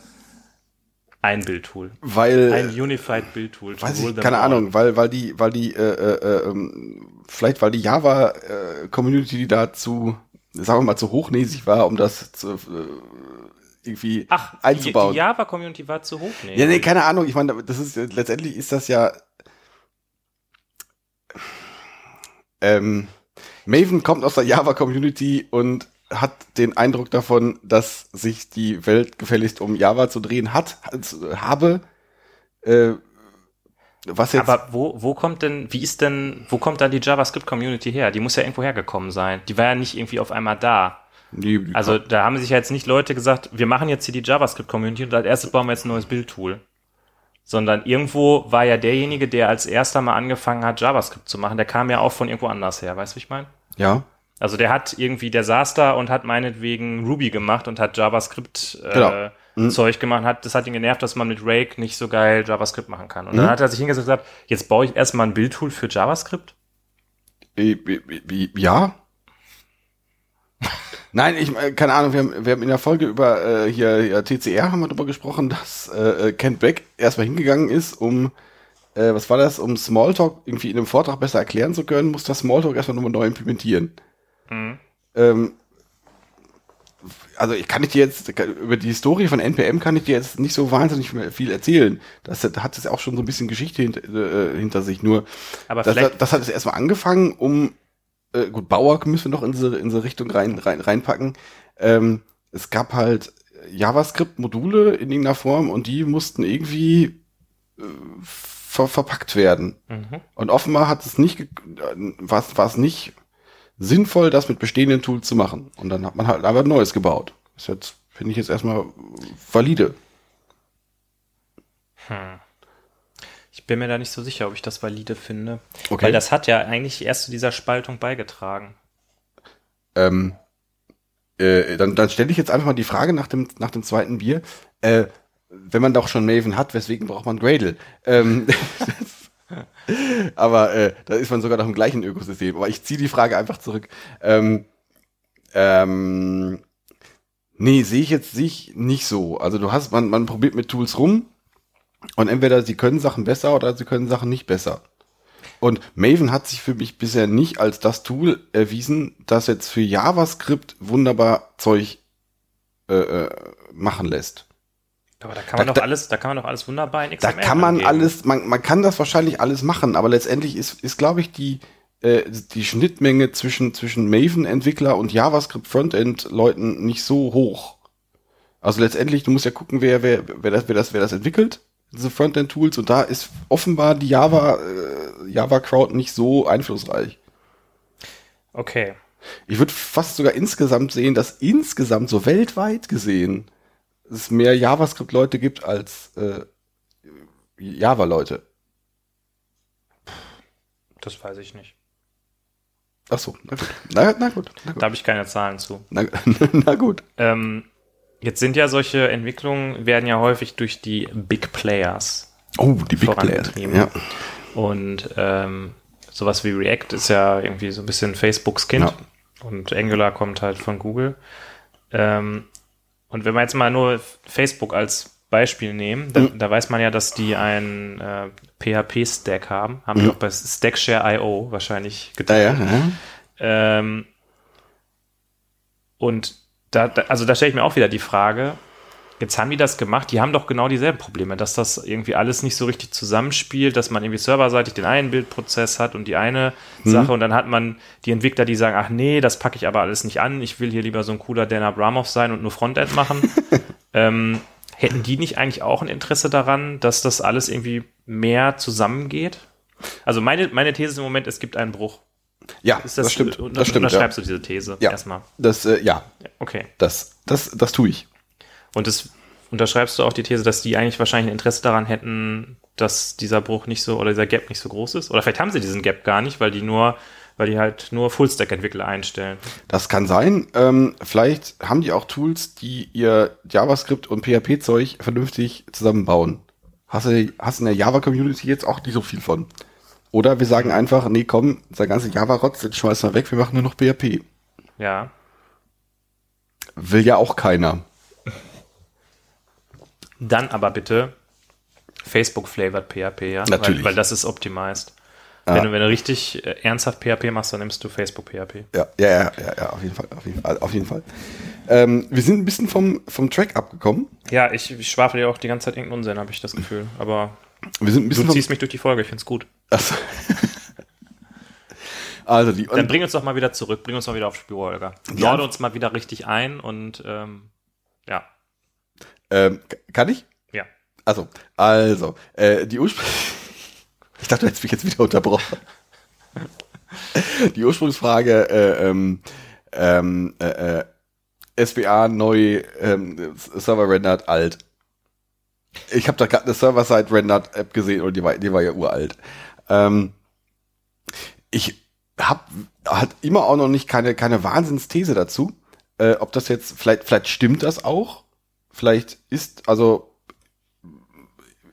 ein Bildtool? Weil, Ein Unified Bildtool. to weiß ich, keine all. Ahnung, weil, weil die, weil die, äh, äh, ähm, vielleicht weil die Java-Community da zu, sagen wir mal, zu hochnäsig war, um das zu, äh, irgendwie Ach, die, einzubauen. die Java-Community war zu hoch? Nee. Ja, nee, keine Ahnung. Ich meine, das ist letztendlich ist das ja. Ähm, Maven kommt aus der Java-Community und hat den Eindruck davon, dass sich die Welt gefälligst um Java zu drehen hat, also, habe. Äh, was jetzt? Aber wo, wo kommt denn, wie ist denn, wo kommt da die JavaScript-Community her? Die muss ja irgendwo hergekommen sein. Die war ja nicht irgendwie auf einmal da. die, die, Also da haben sich ja jetzt nicht Leute gesagt, wir machen jetzt hier die JavaScript-Community und als erstes bauen wir jetzt ein neues Bildtool. Sondern irgendwo war ja derjenige, der als erster mal angefangen hat, JavaScript zu machen, der kam ja auch von irgendwo anders her, weißt du, wie ich meine? ja, Also der hat irgendwie, der saß da und hat meinetwegen Ruby gemacht und hat JavaScript äh, Genau. Mhm. Zeug gemacht, hat, das hat ihn genervt, dass man mit Rake nicht so geil JavaScript machen kann. Und dann Mhm. hat er sich hingesetzt und gesagt, jetzt baue ich erstmal ein Bildtool für JavaScript. Äh, Ja. Nein, ich äh, keine Ahnung, wir haben, wir haben in der Folge über äh, hier, hier TCR haben wir darüber gesprochen, dass äh, äh, Kent Beck erstmal hingegangen ist, um äh, was war das, um Smalltalk irgendwie in einem Vortrag besser erklären zu können, muss das Smalltalk erstmal nochmal neu implementieren. Mhm. Ähm, also ich kann ich dir jetzt über die Historie von NPM kann ich dir jetzt nicht so wahnsinnig viel erzählen. Das hat es auch schon so ein bisschen Geschichte hint, äh, hinter sich. Nur Aber das, das hat es erstmal angefangen, um äh, gut, Bauer müssen wir noch in diese, in diese Richtung rein, rein, reinpacken. Ähm, es gab halt JavaScript-Module in irgendeiner Form und die mussten irgendwie äh, ver verpackt werden. mhm. Und offenbar hat es nicht, äh, war es nicht sinnvoll, das mit bestehenden Tools zu machen. Und dann hat man halt aber ein neues gebaut. Das jetzt, finde ich jetzt erstmal valide. Hm. Ich bin mir da nicht so sicher, ob ich das valide finde. Okay. Weil das hat ja eigentlich erst zu dieser Spaltung beigetragen. Ähm, äh, dann dann stelle ich jetzt einfach mal die Frage nach dem, nach dem zweiten Bier. Äh, wenn man doch schon Maven hat, weswegen braucht man Gradle? Ähm, aber äh, da ist man sogar noch im gleichen Ökosystem. Aber ich ziehe die Frage einfach zurück. Ähm, ähm, nee, sehe ich jetzt sehe ich nicht so. Also du hast, man, man probiert mit Tools rum und entweder sie können Sachen besser oder sie können Sachen nicht besser. Und Maven hat sich für mich bisher nicht als das Tool erwiesen, das jetzt für JavaScript wunderbar Zeug äh, äh, machen lässt. Aber da kann man Da- doch da- alles, da kann man doch alles wunderbar in Da XML kann man angeben. alles, man, man kann das wahrscheinlich alles machen, aber letztendlich ist, ist glaube ich, die, äh, die Schnittmenge zwischen, zwischen Maven-Entwickler und JavaScript-Frontend-Leuten nicht so hoch. Also letztendlich, du musst ja gucken, wer, wer, wer, das, wer, das, wer das entwickelt, diese Frontend-Tools, und da ist offenbar die Java, äh, Java-Crowd nicht so einflussreich. Okay. Ich würde fast sogar insgesamt sehen, dass insgesamt so weltweit gesehen es mehr JavaScript-Leute gibt als äh, Java-Leute. Das weiß ich nicht. Ach so, na gut. Na, na gut. Na Da gut. habe ich keine Zahlen zu. Na, na gut. Ähm, jetzt sind ja solche Entwicklungen, werden ja häufig durch die Big Players Oh, die Big Player. vorangetrieben. Ja. Und ähm, sowas wie React ist ja irgendwie so ein bisschen Facebooks Kind. Ja. Und Angular kommt halt von Google. Ähm, und wenn wir jetzt mal nur Facebook als Beispiel nehmen, da, Mhm. da weiß man ja, dass die einen äh, PHP-Stack haben. Haben Mhm. die auch bei Stackshare.io wahrscheinlich Ja, ja, ja. Ähm, und da, da, also da stelle ich mir auch wieder die Frage, jetzt haben die das gemacht, die haben doch genau dieselben Probleme, dass das irgendwie alles nicht so richtig zusammenspielt, dass man irgendwie serverseitig den einen Bildprozess hat und die eine Sache und dann hat man die Entwickler, die sagen, ach nee, das packe ich aber alles nicht an, ich will hier lieber so ein cooler Dan Abramov sein und nur Frontend machen. ähm, hätten die nicht eigentlich auch ein Interesse daran, dass das alles irgendwie mehr zusammengeht? Also meine, meine These ist im Moment, es gibt einen Bruch. ja das, das, stimmt. Das stimmt. Ja. Unterschreibst du diese These Ja. erstmal? Das, äh, ja, Okay. das, das, das tue ich. Und das unterschreibst du auch die These, dass die eigentlich wahrscheinlich ein Interesse daran hätten, dass dieser Bruch nicht so oder dieser Gap nicht so groß ist? Oder vielleicht haben sie diesen Gap gar nicht, weil die nur, weil die halt nur Fullstack-Entwickler einstellen. Das kann sein. Ähm, vielleicht haben die auch Tools, die ihr JavaScript und PHP-Zeug vernünftig zusammenbauen. Hast du, hast in der Java-Community jetzt auch nicht so viel von. Oder wir sagen einfach, nee, komm, unser ganze Java-Rotz, den schmeißen wir weg, wir machen nur noch PHP. Ja. Will ja auch keiner. Dann aber bitte Facebook-flavored PHP, ja? Natürlich. Weil, weil das ist optimized. Ja. Wenn, du, wenn du richtig äh, ernsthaft PHP machst, dann nimmst du Facebook-PHP. Ja, ja, ja, ja, ja, auf jeden Fall, auf jeden Fall. Auf jeden Fall. Ähm, wir sind ein bisschen vom, vom Track abgekommen. Ja, ich, ich schwafel ja auch die ganze Zeit irgendeinen Unsinn, habe ich das Gefühl. Aber Wir sind ein du bisschen vom, ziehst mich durch die Folge, ich find's gut. Achso. also die Dann bring uns doch mal wieder zurück, bring uns mal wieder auf Spur, Holger. Ja. Lorde uns mal wieder richtig ein und ähm, ja, ähm, kann ich? ja. Also, also, äh, die Ursprung. ich dachte, du hättest mich jetzt wieder unterbrochen. die Ursprungsfrage, äh, ähm, ähm, äh, äh, SBA neu, ähm, Server rendert alt. Ich habe da gerade eine Server-Side rendert App gesehen und die war, die war ja uralt. Ähm, ich habe hat immer auch noch nicht keine keine Wahnsinnsthese dazu, äh, ob das jetzt vielleicht vielleicht stimmt das auch, vielleicht ist also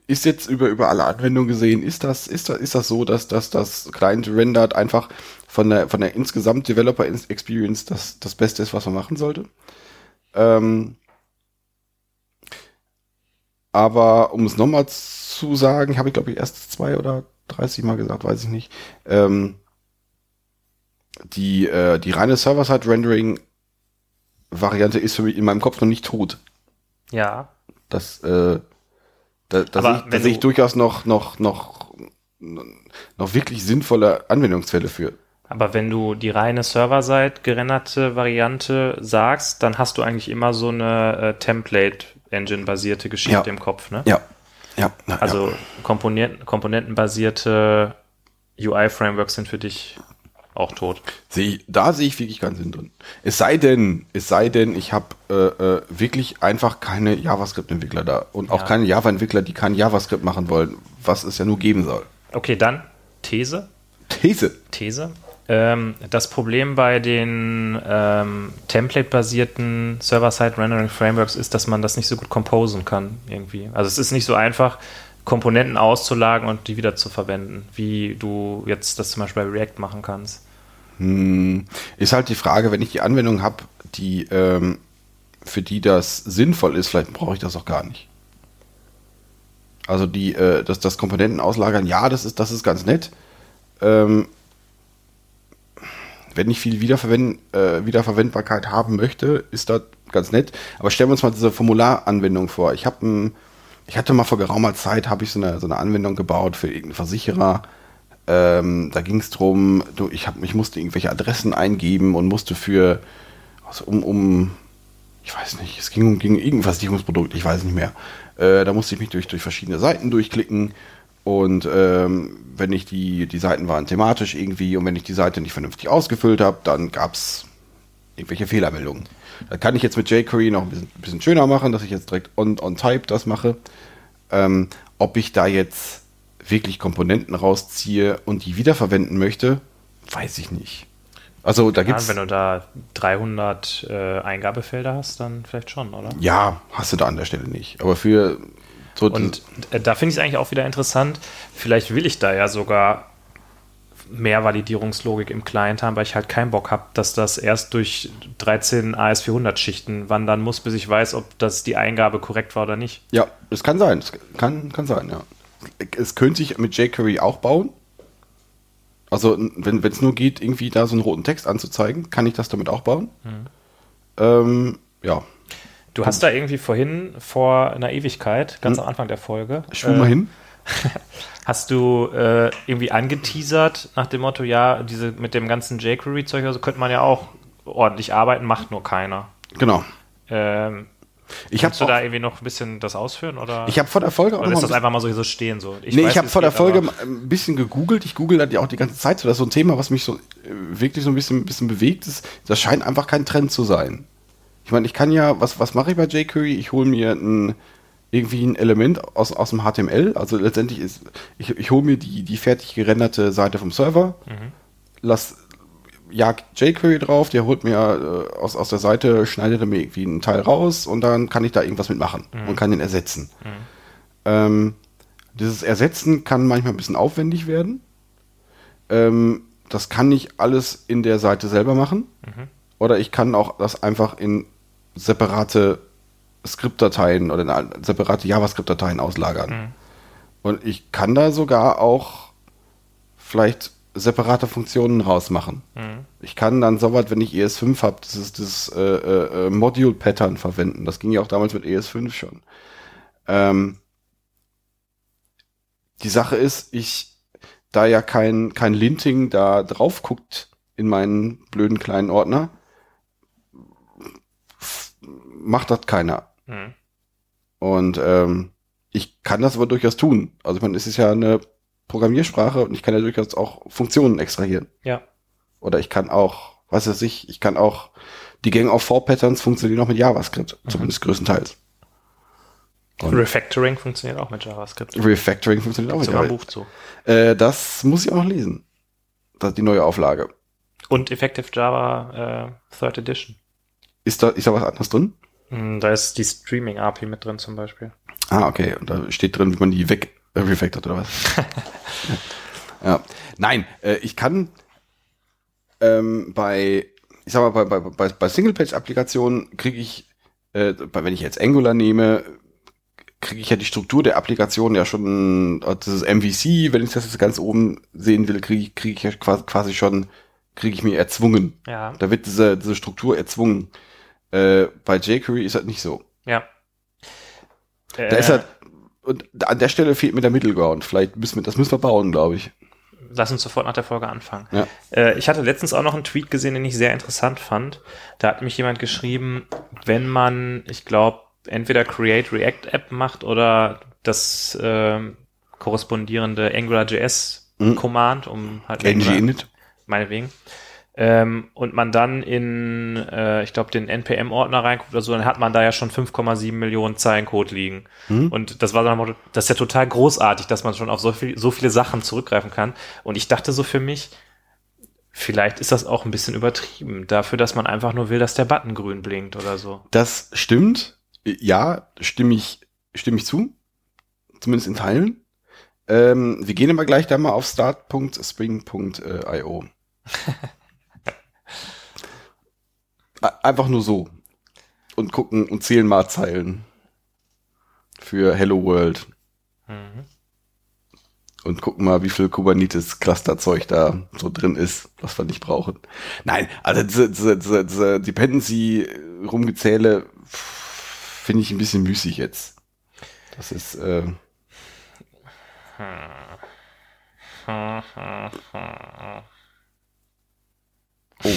ist jetzt über über alle Anwendungen gesehen, ist das ist das ist das so, dass dass das Client rendert einfach von der von der insgesamt Developer Experience das das Beste ist, was man machen sollte. Ähm, aber um es nochmal zu sagen, habe ich glaube ich erst zwei oder 30 Mal gesagt, weiß ich nicht. Ähm, die, äh, die reine Server-Side-Rendering-Variante ist für mich in meinem Kopf noch nicht tot. Ja, Das, äh, da, da, ich, da sehe ich du- durchaus noch, noch, noch, noch wirklich sinnvolle Anwendungsfälle für. aber wenn du die reine Server-Side gerenderte Variante sagst, dann hast du eigentlich immer so eine äh, Template-Engine-basierte Geschichte Ja. im Kopf, ne? Ja. Ja. ja Also ja. Komponenten, komponentenbasierte UI-Frameworks sind für dich auch tot. Ich, da sehe ich wirklich keinen Sinn drin. Es sei denn, es sei denn, ich habe äh, äh, wirklich einfach keine JavaScript-Entwickler da und auch Ja. keine Java-Entwickler, die kein JavaScript machen wollen, was es ja nur geben soll. Okay, dann These. These. These. Ähm, das Problem bei den ähm, Template-basierten Server-Side-Rendering-Frameworks ist, dass man das nicht so gut composen kann irgendwie. Also es ist nicht so einfach, Komponenten auszulagern und die wieder zu verwenden, wie du jetzt das zum Beispiel bei React machen kannst. Hm, ist halt die Frage, wenn ich die Anwendung habe, die ähm, für die das sinnvoll ist, vielleicht brauche ich das auch gar nicht. Also die, äh, das, das Komponenten auslagern, ja, das ist, das ist ganz nett. Ähm, wenn ich viel Wiederverwend, äh, Wiederverwendbarkeit haben möchte, ist das ganz nett. Aber stellen wir uns mal diese Formularanwendung vor. Ich habe ich hatte mal vor geraumer Zeit, ich so eine, so eine Anwendung gebaut für irgendeinen Versicherer. Ähm, da ging es darum, ich, ich musste irgendwelche Adressen eingeben und musste für, also um, um, ich weiß nicht, es ging um ging irgendein Versicherungsprodukt, ich weiß nicht mehr. Äh, da musste ich mich durch, durch verschiedene Seiten durchklicken und ähm, wenn ich die, die Seiten waren thematisch irgendwie und wenn ich die Seite nicht vernünftig ausgefüllt habe, dann gab es irgendwelche Fehlermeldungen. Da kann ich jetzt mit jQuery noch ein bisschen, bisschen schöner machen, dass ich jetzt direkt on, on Type das mache. Ähm, ob ich da jetzt wirklich Komponenten rausziehe und die wiederverwenden möchte, weiß ich nicht. Also da Ja, gibt's wenn du da 300 äh, Eingabefelder hast, dann vielleicht schon, oder? ja, hast du da an der Stelle nicht. Aber für so Und äh, da finde ich es eigentlich auch wieder interessant. Vielleicht will ich da ja sogar mehr Validierungslogik im Client haben, weil ich halt keinen Bock habe, dass das erst durch 13 AS400-Schichten wandern muss, bis ich weiß, ob das die Eingabe korrekt war oder nicht. Ja, es kann sein. Es kann, kann sein, ja. Es könnte sich mit jQuery auch bauen. Also, wenn es nur geht, irgendwie da so einen roten Text anzuzeigen, kann ich das damit auch bauen. Ähm, ja, Du hast da irgendwie vorhin, vor einer Ewigkeit, ganz am Anfang der Folge, schwung mal äh, hin. hast du äh, irgendwie angeteasert nach dem Motto, ja, diese mit dem ganzen jQuery-Zeug, also könnte man ja auch ordentlich arbeiten, macht nur keiner. Genau. Ähm, Ich habe Kannst du da irgendwie noch ein bisschen das ausführen? Oder, ich hab vor der Folge auch oder noch ist das ein einfach mal so so stehen? So? Ich nee, weiß, ich habe vor der Folge ein bisschen gegoogelt. Ich google das ja auch die ganze Zeit. So, das ist so ein Thema, was mich so äh, wirklich so ein bisschen, bisschen bewegt. Ist, das scheint einfach kein Trend zu sein. Ich meine, ich kann ja, was, was mache ich bei jQuery? Ich hole mir ein, irgendwie ein Element aus, aus dem HTML. Also letztendlich ist, ich, ich hole mir die, die fertig gerenderte Seite vom Server, lass jag jQuery drauf, der holt mir äh, aus, aus der Seite, schneidet er mir irgendwie einen Teil raus und dann kann ich da irgendwas mitmachen und kann den ersetzen. Ähm, dieses Ersetzen kann manchmal ein bisschen aufwendig werden. ähm, das kann ich alles in der Seite selber machen. Oder ich kann auch das einfach in separate Skriptdateien oder in separate JavaScript-Dateien auslagern. Und ich kann da sogar auch vielleicht separate Funktionen rausmachen. Ich kann dann soweit, wenn ich ES5 habe, dieses, dieses äh, äh, äh, Module-Pattern verwenden. Das ging ja auch damals mit ES5 schon. Ähm, die Sache ist, ich, da ja kein, kein Linting da drauf guckt in meinen blöden kleinen Ordner, macht das keiner. Mhm. Und ähm, ich kann das aber durchaus tun. Also ich meine, es ist ja eine Programmiersprache und ich kann ja durchaus auch Funktionen extrahieren. Ja. Oder ich kann auch, was weiß ich, ich kann auch die Gang of Four Patterns funktionieren auch mit JavaScript, zumindest größtenteils. Und- Refactoring funktioniert auch mit JavaScript. Refactoring funktioniert auch mit Sogar ein JavaScript. Buch zu. Äh, das muss ich auch noch lesen. Das, die neue Auflage. Und Effective Java äh, Third Edition. Ist da, ist da was anderes drin? Mm, Da ist die Streaming API mit drin zum Beispiel. Ah, okay. Und da steht drin, wie man die weg äh, refactort oder was? ja. Nein, äh, ich kann ähm, bei, ich sag mal, bei, bei, bei, bei Single-Page-Applikationen kriege ich, äh, bei, wenn ich jetzt Angular nehme, kriege ich ja die Struktur der Applikation ja schon, äh, dieses MVC, wenn ich das jetzt ganz oben sehen will, kriege ich, kriege ich ja quasi, quasi schon, kriege ich mir erzwungen. Ja. Da wird diese, diese Struktur erzwungen. Äh, bei jQuery ist das nicht so. Ja. Da Äh, ist halt, und an der Stelle fehlt mir der Middleground. Vielleicht müssen wir, das müssen wir bauen, glaube ich. Lass uns sofort nach der Folge anfangen. Ja. Äh, ich hatte letztens auch noch einen Tweet gesehen, den ich sehr interessant fand. Da hat mich jemand geschrieben, wenn man, ich glaube, entweder Create React App macht oder das ähm, korrespondierende AngularJS Mhm. Command, um halt NG Angular- meinetwegen. Ähm, und man dann in, äh, ich glaube, den NPM-Ordner reinguckt oder so, dann hat man da ja schon 5,7 Millionen Zeilen Code liegen. Und das war Motto, das ist ja total großartig, dass man schon auf so, viel, so viele Sachen zurückgreifen kann. Und ich dachte so für mich, vielleicht ist das auch ein bisschen übertrieben, dafür, dass man einfach nur will, dass der Button grün blinkt oder so. Das stimmt. Ja, stimme ich, stimme ich zu. Zumindest in Teilen. Ähm, wir gehen aber gleich da mal auf start.spring.io. Einfach nur so. Und gucken und zählen mal Zeilen. Für Hello World. Mhm. und gucken mal, wie viel Kubernetes-Cluster-Zeug da so drin ist, was wir nicht brauchen. Nein, also diese, diese, diese, diese Dependency-Rumgezähle finde ich ein bisschen müßig jetzt. Das ist, äh, oh,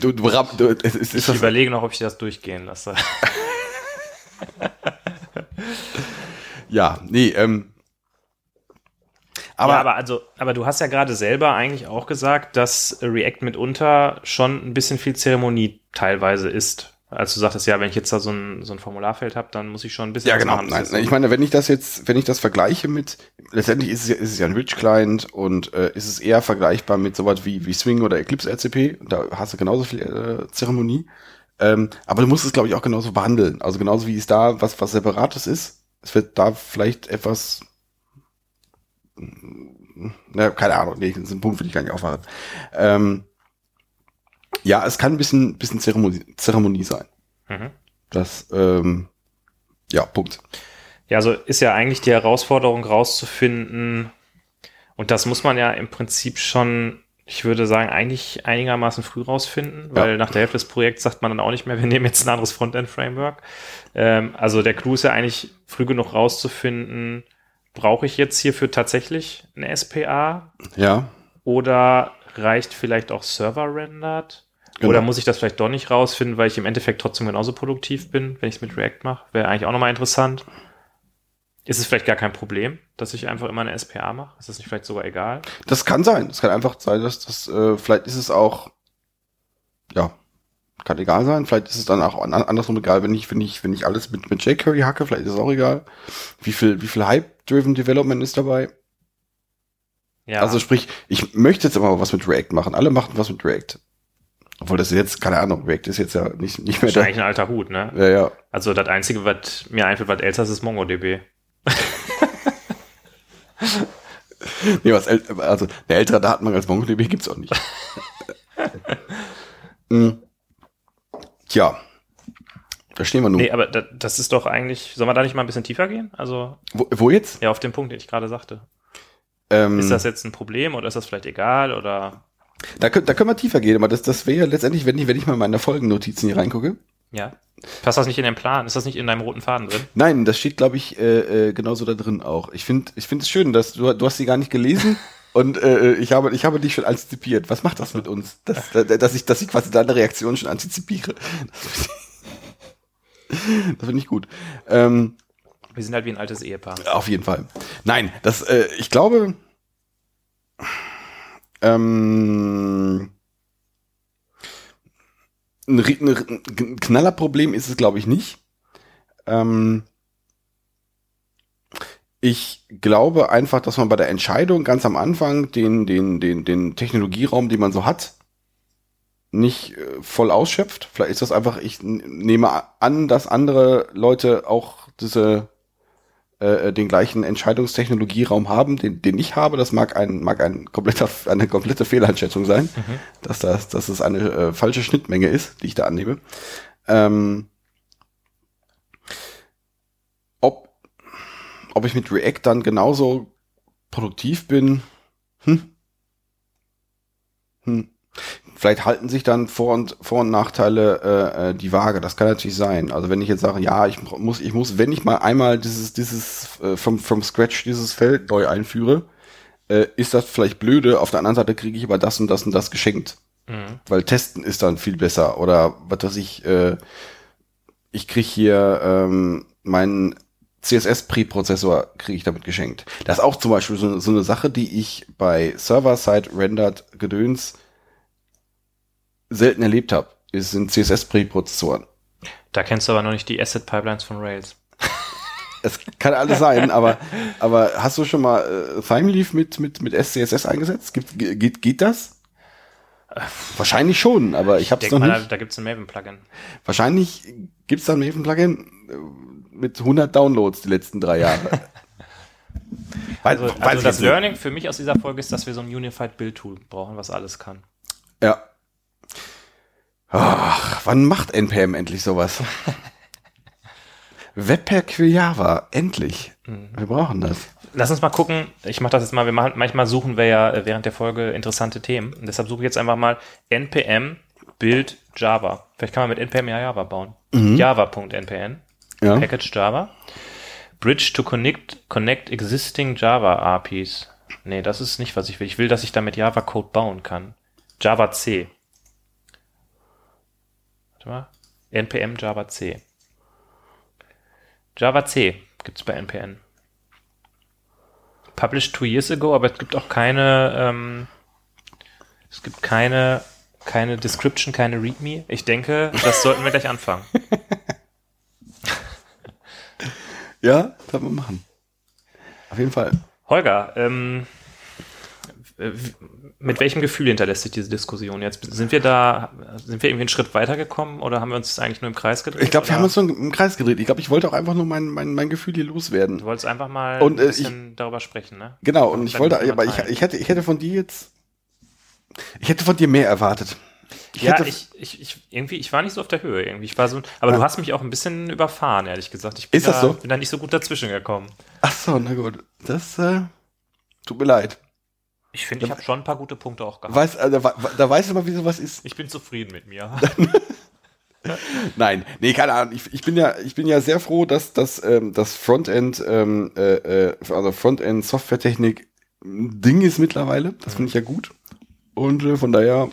du, du, du es ist Ich überlege noch, ob ich das durchgehen lasse. ja, nee, ähm, aber, ja, aber also, aber du hast ja gerade selber eigentlich auch gesagt, dass React mitunter schon ein bisschen viel Zeremonie teilweise ist. Als du sagtest, ja, wenn ich jetzt da so ein, so ein Formularfeld habe, dann muss ich schon ein bisschen Ja, genau. machen. Nein, ich meine, wenn ich das jetzt, wenn ich das vergleiche mit, letztendlich ist es ja, ist es ja ein Rich-Client und äh, ist es eher vergleichbar mit sowas wie, wie Swing oder Eclipse RCP. Da hast du genauso viel äh, Zeremonie. Ähm, aber du musst es, glaube ich, auch genauso behandeln. Also genauso wie es da was, was Separates ist. Es wird da vielleicht etwas, na, keine Ahnung, nee, das ist ein Punkt, will ich gar nicht aufmachen. Ähm, ja, es kann ein bisschen, bisschen Zeremonie, Zeremonie sein. Mhm. Das, ähm, ja, Punkt. Ja, also ist ja eigentlich die Herausforderung rauszufinden, und das muss man ja im Prinzip schon, ich würde sagen, eigentlich einigermaßen früh rausfinden, weil Ja. nach der Hälfte des Projekts sagt man dann auch nicht mehr, wir nehmen jetzt ein anderes Frontend-Framework. Ähm, also der Clou ist ja eigentlich früh genug rauszufinden, brauche ich jetzt hierfür tatsächlich eine SPA Ja, oder reicht vielleicht auch Server-Rendered? Genau. Oder muss ich das vielleicht doch nicht rausfinden, weil ich im Endeffekt trotzdem genauso produktiv bin, wenn ich es mit React mache? Wäre eigentlich auch nochmal interessant. Ist es vielleicht gar kein Problem, dass ich einfach immer eine SPA mache? Ist das nicht vielleicht sogar egal? Das kann sein. Das kann einfach sein, dass das, äh, vielleicht ist es auch, ja, kann egal sein. Vielleicht ist es dann auch an, andersrum egal, wenn ich, wenn ich, wenn ich alles mit, mit jQuery hacke, vielleicht ist es auch egal. Wie viel, wie viel Hype-driven Development ist dabei? Ja, Also sprich, ich möchte jetzt immer was mit React machen. Alle machen was mit React. Obwohl das jetzt, keine Ahnung, React ist jetzt ja nicht, nicht mehr ist der. eigentlich ein alter Hut, ne? Ja, ja. Also das Einzige, was mir einfällt, was älter ist, ist MongoDB. nee, was äl also eine ältere Datenbank als MongoDB gibt's auch nicht. Hm. Tja, da stehen wir nun. Nee, aber da, das ist doch eigentlich, soll man da nicht mal ein bisschen tiefer gehen? Also, Wo, wo jetzt? ja, auf den Punkt, den ich gerade sagte. Ähm, Ist das jetzt ein Problem oder ist das vielleicht egal oder, da, können, da können wir tiefer gehen, aber das, das wäre letztendlich, wenn ich, wenn ich mal in meine Folgennotizen hier reingucke. ja? Passt das nicht in den Plan? Ist das nicht in deinem roten Faden drin? Nein, das steht, glaube ich, äh, äh, genauso da drin auch. Ich finde ich finde es schön, dass du, du hast sie gar nicht gelesen und äh, ich habe ich habe dich schon antizipiert. Was macht das mit uns? Dass, dass ich dass ich quasi deine Reaktion schon antizipiere. Das finde ich, das finde ich gut. Ähm, Wir sind halt wie ein altes Ehepaar. auf jeden Fall. Nein, das äh, ich glaube ähm, ein, ein, Knallerproblem ist es, glaube ich, nicht. Ähm, ich glaube einfach, dass man bei der Entscheidung ganz am Anfang den, den, den, den Technologieraum, den man so hat, nicht äh, voll ausschöpft. Vielleicht ist das einfach, ich nehme an, dass andere Leute auch diese äh, den gleichen Entscheidungstechnologieraum haben, den, den ich habe. Das mag ein, mag ein kompletter, eine komplette Fehleinschätzung sein, dass das, dass es eine äh, falsche Schnittmenge ist, die ich da annehme. Ähm, ob, ob ich mit React dann genauso produktiv bin, hm. Hm. Vielleicht halten sich dann Vor- und, Vor und Nachteile äh, äh, die Waage. Das kann natürlich sein. Also wenn ich jetzt sage, ja, ich muss, ich muss, wenn ich mal einmal dieses, dieses äh, vom, vom Scratch dieses Feld neu einführe, äh, ist das vielleicht blöde. Auf der anderen Seite kriege ich aber das und das und das geschenkt. Mhm. Weil testen ist dann viel besser. Oder was weiß ich, äh, ich krieg hier ähm, meinen CSS-Preprozessor kriege ich damit geschenkt. Das ist auch zum Beispiel so, so eine Sache, die ich bei Server-Side-Rendered Gedöns selten erlebt habe. Es sind CSS-Preprozessoren. Da kennst du aber noch nicht die Asset Pipelines von Rails. Es kann alles sein, aber, aber hast du schon mal äh, Thymeleaf mit, mit, mit SCSS eingesetzt? Gibt, ge- geht, geht das? Wahrscheinlich schon, aber ich habe es noch mal, nicht. da, gibt's ein Maven-Plugin. Wahrscheinlich gibt's da ein Maven-Plugin äh, mit 100 Downloads die letzten drei Jahre. Also, also ich das. Learning für mich aus dieser Folge ist, dass wir so ein Unified Build Tool brauchen, was alles kann. Ja. Ach, wann macht NPM endlich sowas? Webpack für Java, endlich. Mhm. Wir brauchen das. Lass uns mal gucken. Ich mache das jetzt mal. Wir machen, manchmal suchen wir ja äh, während der Folge interessante Themen. Und deshalb suche ich jetzt einfach mal npm Build Java. Vielleicht kann man mit npm ja Java bauen. Java.npm Ja. Package Java. Bridge to connect, connect existing Java APIs. Nee, das ist nicht, was ich will. Ich will, dass ich damit Java Code bauen kann. Java C. Warte mal. npm Java C. Java C gibt's bei npm. Published two years ago, aber es gibt auch keine, ähm, es gibt keine, keine Description, keine README. Ich denke, das sollten wir gleich anfangen. Ja, das wir machen. Auf jeden Fall. Holger, ähm, äh, mit welchem Gefühl hinterlässt sich diese Diskussion jetzt? Sind wir da, sind wir irgendwie einen Schritt weitergekommen oder haben wir uns eigentlich nur im Kreis gedreht? Ich glaube, wir haben uns so im Kreis gedreht. Ich glaube, ich wollte auch einfach nur mein, mein, mein Gefühl hier loswerden. Du wolltest einfach mal Und, äh, ein bisschen darüber sprechen, ne? Genau, und ich Dann wollte, aber ich, ich hätte, ich hätte von dir jetzt, ich hätte von dir mehr erwartet. Ich ja, hätte, ich, ich, ich, irgendwie, ich war nicht so auf der Höhe irgendwie. Ich war so, aber du hast mich auch ein bisschen überfahren, ehrlich gesagt. Ich bin Ist das da, so? bin da nicht so gut dazwischen gekommen. ach so, na gut, das äh, tut mir leid. Ich finde, ich habe schon ein paar gute Punkte auch gehabt. Weiß, äh, da, da, du mal, wie sowas ist. Ich bin zufrieden mit mir. Nein, nee, keine Ahnung. Ich, ich bin ja, ich bin ja sehr froh, dass dass ähm, das Frontend, ähm, äh, äh, also Frontend Softwaretechnik ein Ding ist mittlerweile. Das finde ich ja gut. Und äh, von daher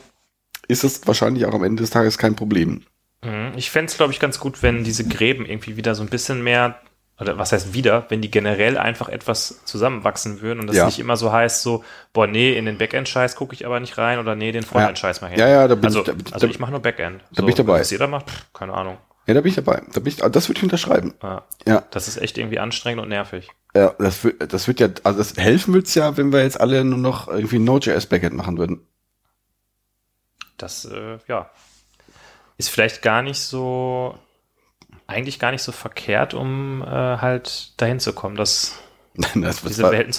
ist es wahrscheinlich auch am Ende des Tages kein Problem. Mhm. Ich fände es, glaube ich, ganz gut, wenn diese Gräben irgendwie wieder so ein bisschen mehr, oder was heißt wieder, wenn die generell einfach etwas zusammenwachsen würden und das Ja. nicht immer so heißt, so, boah, nee, in den Backend-Scheiß gucke ich aber nicht rein oder nee, den Frontend-Scheiß mal hin. Ja, ja, da bin also, ich- da also ich mache nur Backend. da bin ich dabei. Was jeder macht, pff, keine Ahnung. Ja, da bin ich dabei. Da bin ich, das würde ich unterschreiben. Ja. Ja, Das ist echt irgendwie anstrengend und nervig. ja, das wird, das wird ja, also das helfen wird's ja, wenn wir jetzt alle nur noch irgendwie ein Node.js Backend machen würden. Das, äh, ja, ist vielleicht gar nicht so, eigentlich gar nicht so verkehrt, um äh, halt dahin zu kommen. Das, Nein, das, das diese war, Welten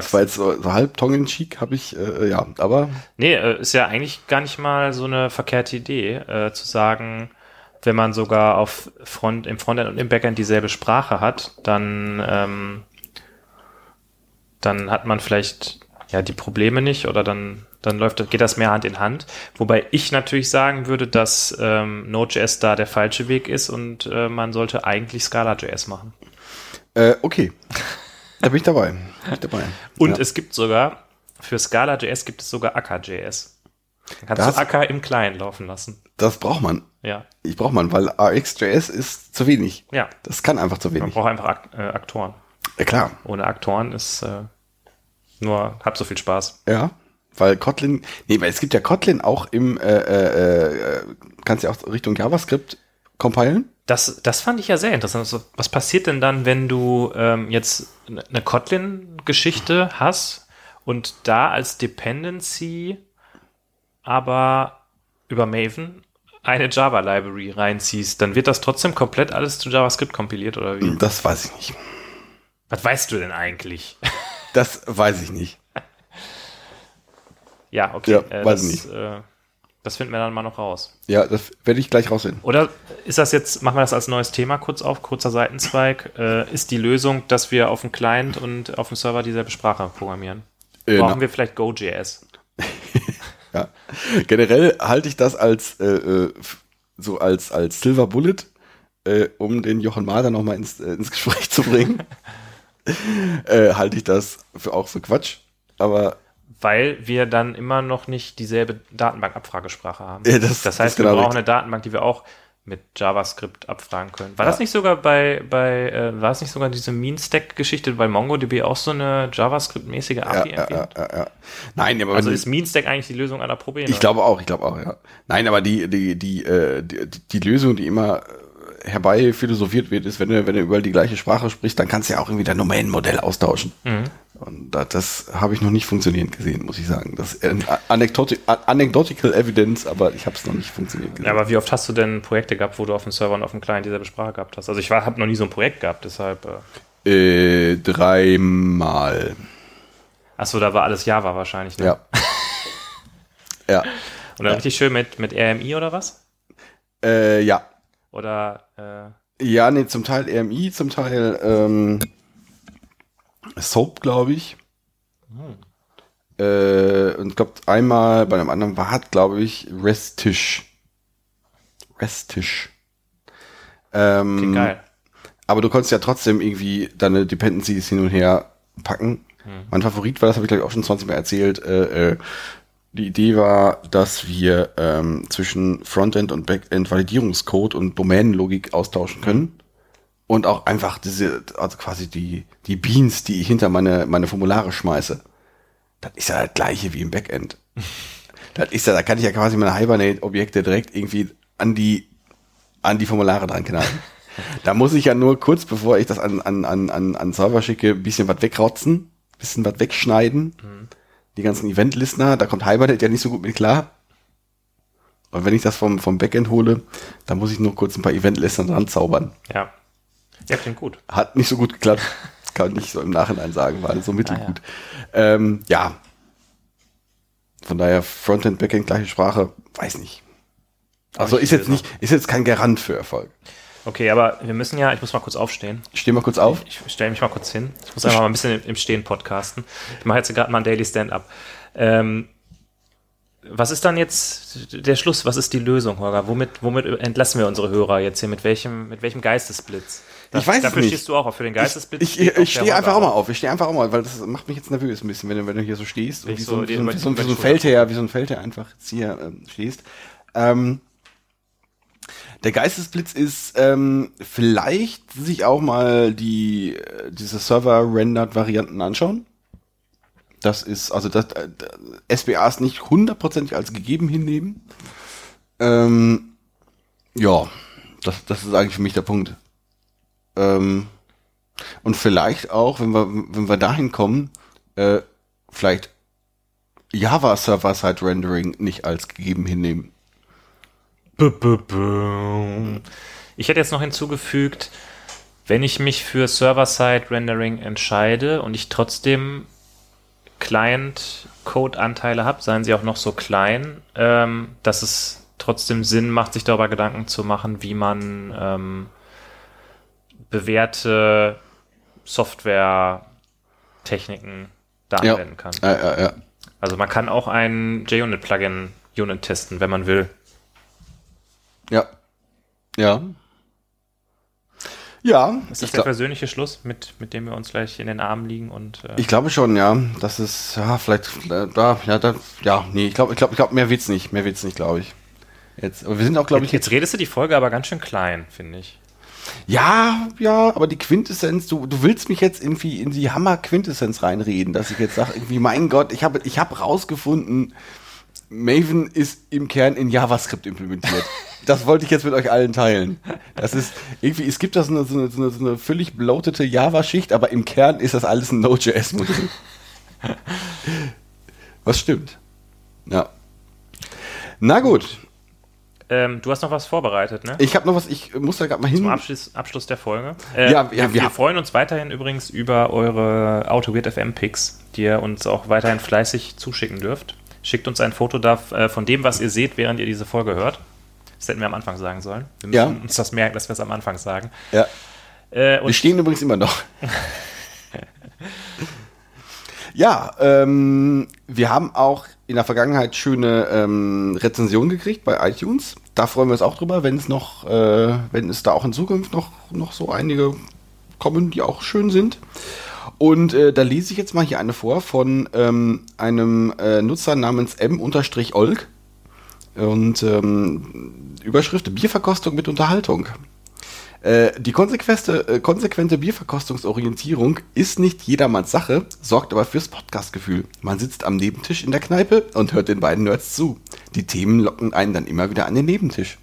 das zusammenwachsen. war jetzt so, so halb Tongue-in-cheek, habe ich, äh, ja, aber Nee, äh, ist ja eigentlich gar nicht mal so eine verkehrte Idee, äh, zu sagen, wenn man sogar auf Front, im Frontend und im Backend dieselbe Sprache hat, dann, ähm, dann hat man vielleicht ja die Probleme nicht oder dann, dann läuft, geht das mehr Hand in Hand. Wobei ich natürlich sagen würde, dass ähm, Node.js da der falsche Weg ist und äh, man sollte eigentlich Scala.js machen. äh, okay. Da bin ich dabei. Bin ich dabei. Und ja. es gibt sogar, für Scala.js gibt es sogar Akka.js. Dann kannst Das- du Akka im Client laufen lassen. das braucht man. Ja. Ich brauche man, weil RxJS ist zu wenig. Ja. Das kann einfach zu Man wenig. braucht einfach Ak äh, Aktoren. Ja, klar. Ohne Aktoren ist äh, nur halb so viel Spaß. Ja. Weil Kotlin, nee, weil es gibt ja Kotlin auch im, äh, äh, äh, kannst ja auch Richtung JavaScript compilen. Das, das fand ich ja sehr interessant. Was passiert denn dann, wenn du ähm, jetzt eine Kotlin-Geschichte hast und da als Dependency aber über Maven eine Java-Library reinziehst, dann wird das trotzdem komplett alles zu JavaScript kompiliert oder wie? Das weiß ich nicht. Was weißt du denn eigentlich? Das weiß ich nicht. Ja, okay. Ja, äh, weiß das, ich nicht. Äh, das finden wir dann mal noch raus. Ja, das werde ich gleich rausfinden. Oder ist das jetzt, machen wir das als neues Thema kurz auf, kurzer Seitenzweig, äh, ist die Lösung, dass wir auf dem Client und auf dem Server dieselbe Sprache programmieren? Äh, Brauchen na- wir vielleicht Go.js? Ja. Generell halte ich das als äh, äh, so als als Silver Bullet, um den Jochen Mahler noch mal ins, ins Gespräch zu bringen. halte ich das für auch für Quatsch. Aber Weil wir dann immer noch nicht dieselbe Datenbankabfragesprache haben. Ja, das- das das heißt, ist wir brauchen richtig. eine Datenbank, die wir auch mit JavaScript abfragen können. War Ja. das nicht sogar bei, bei äh, war es nicht sogar diese Mean-Stack-Geschichte, weil MongoDB auch so eine JavaScript-mäßige ja, API ja, ja, ja, ja. Nein, aber Also ist Mean-Stack eigentlich die Lösung aller Probleme? ich glaube auch, ich glaube auch, ja. Nein, aber die die die äh, die, die Lösung, die immer äh, herbei philosophiert wird, ist, wenn du wenn du überall die gleiche Sprache sprichst, dann kannst du ja auch irgendwie dein Domänenmodell austauschen. Mhm. Und das, habe ich noch nicht funktionierend gesehen, muss ich sagen. Das ist äh, anecdoti anecdotical evidence, aber ich habe es noch nicht funktioniert gesehen. Ja, aber wie oft hast du denn Projekte gehabt, wo du auf dem Server und auf dem Client dieselbe Sprache gehabt hast? Also ich habe noch nie so ein Projekt gehabt, deshalb. Äh, äh, dreimal. achso, da war alles Java wahrscheinlich. Ne? Ja. ja. Und dann richtig schön mit, mit RMI oder was? Äh, ja. Oder äh, Ja, nee, zum Teil RMI, zum Teil ähm, Soap, glaube ich. Äh, und ich glaube, einmal bei einem anderen war, glaube ich, Restish. Restish. Ähm, klingt geil. Aber du konntest ja trotzdem irgendwie deine Dependencies hin und her packen. Mein Favorit war, das habe ich glaube ich auch schon 20 Mal erzählt, äh, äh, die Idee war, dass wir ähm, zwischen Frontend und Backend Validierungscode und Domänenlogik austauschen können. Und auch einfach diese, also quasi die, die Beans, die ich hinter meine, meine Formulare schmeiße. Das ist ja das gleiche wie im Backend. das ist ja, da kann ich ja quasi meine Hibernate-Objekte direkt irgendwie an die, an die Formulare dran knallen. Da muss ich ja nur kurz, bevor ich das an, an, an, an, an Server schicke, ein bisschen was wegrotzen, bisschen was wegschneiden. Die ganzen Event-Listener, da kommt Hibernate ja nicht so gut mit klar. Und wenn ich das vom, vom Backend hole, dann muss ich nur kurz ein paar Event-Listener dran zaubern. Ja. Ja, klingt gut. Hat nicht so gut geklappt. Kann ich so im Nachhinein sagen, war so mittelgut. Ähm, ja. Von daher Frontend, Backend, gleiche Sprache, weiß nicht. Also ist jetzt nicht, ist jetzt kein Garant für Erfolg. Okay, aber wir müssen ja, ich muss mal kurz aufstehen. Steh mal kurz auf. Ich stelle mich mal kurz hin. Ich muss einfach mal ein bisschen im Stehen podcasten. Ich mache jetzt gerade mal ein Daily Stand-up. Ähm, was ist dann jetzt der Schluss? Was ist die Lösung, Holger? Womit, womit entlassen wir unsere Hörer jetzt hier? Mit welchem, mit welchem Geistesblitz? Da- Ich weiß es Dafür nicht. stehst du auch auf. Für den Geistesblitz. Ich, steht ich, ich stehe einfach auch mal auf. Ich stehe einfach auch mal, weil das macht mich jetzt nervös ein bisschen, wenn du, wenn du hier so stehst und wie so so, wie so, wie so, wie so ein Feldherr, wie so ein Feldherr einfach jetzt hier ähm, stehst. Ähm, der Geistesblitz ist ähm, vielleicht sich auch mal die äh, diese Server-Rendered-Varianten anschauen. Das ist, also das äh, SBAs nicht hundertprozentig als gegeben hinnehmen. Ähm, ja, das, das ist eigentlich für mich der Punkt. Ähm, und vielleicht auch, wenn wir, wenn wir dahin kommen, äh, vielleicht Java Server-Side Rendering nicht als gegeben hinnehmen. Ich hätte jetzt noch hinzugefügt, Wenn ich mich für Server-Side-Rendering entscheide und ich trotzdem Client-Code-Anteile habe, seien sie auch noch so klein, ähm, dass es trotzdem Sinn macht, sich darüber Gedanken zu machen, wie man ähm, bewährte Software-Techniken da Ja. anwenden kann. Ja, ja, ja. Also man kann auch ein JUnit-Plugin Unit testen, wenn man will. Ja. Ja. Ja, Ist das der persönliche Schluss, mit, mit dem wir uns gleich in den Armen liegen und äh, ich glaube schon, ja. Das ist, ja, vielleicht, äh, da, ja, da, ja, nee, ich glaube, ich glaube, ich glaube, mehr wird's nicht, mehr wird's nicht, glaube ich. Jetzt, aber wir sind auch, glaube ich, jetzt, jetzt redest du die Folge aber ganz schön klein, finde ich. Ja, ja, aber die Quintessenz, du, du willst mich jetzt irgendwie in die Hammer-Quintessenz reinreden, dass ich jetzt sage, irgendwie, mein Gott, ich habe ich hab rausgefunden, Maven ist im Kern in JavaScript implementiert. Das wollte ich jetzt mit euch allen teilen. Das ist irgendwie, es gibt da so eine, so eine, so eine, völlig bloatete Java-Schicht, aber im Kern ist das alles ein Node.js-Modell. Was stimmt. Ja. Na gut, Ähm, du hast noch was vorbereitet, ne? ich habe noch was, ich muss da gerade mal hin. Zum Abschluss, Abschluss der Folge. Äh, Ja, ja, wir, wir freuen uns weiterhin übrigens über eure AutoWeird FM Picks, die ihr uns auch weiterhin fleißig zuschicken dürft. Schickt uns ein Foto da, äh, von dem, was ihr seht, während ihr diese Folge hört. Das hätten wir am Anfang sagen sollen. Wir müssen Ja. uns das merken, dass wir es am Anfang sagen. Ja. Äh, Wir stehen übrigens immer noch. ja, ähm, wir haben auch in der Vergangenheit schöne ähm, Rezensionen gekriegt bei iTunes. Da freuen wir uns auch drüber, wenn es noch, äh, wenn es da auch in Zukunft noch, noch so einige kommen, die auch schön sind. Und äh, da lese ich jetzt mal hier eine vor von ähm, einem äh, Nutzer namens m-olk. Und ähm, Überschrift Bierverkostung mit Unterhaltung. Äh, die konsequente, äh, konsequente Bierverkostungsorientierung ist nicht jedermanns Sache, sorgt aber fürs Podcastgefühl. Man sitzt am Nebentisch in der Kneipe und hört den beiden Nerds zu. Die Themen locken einen dann immer wieder an den Nebentisch.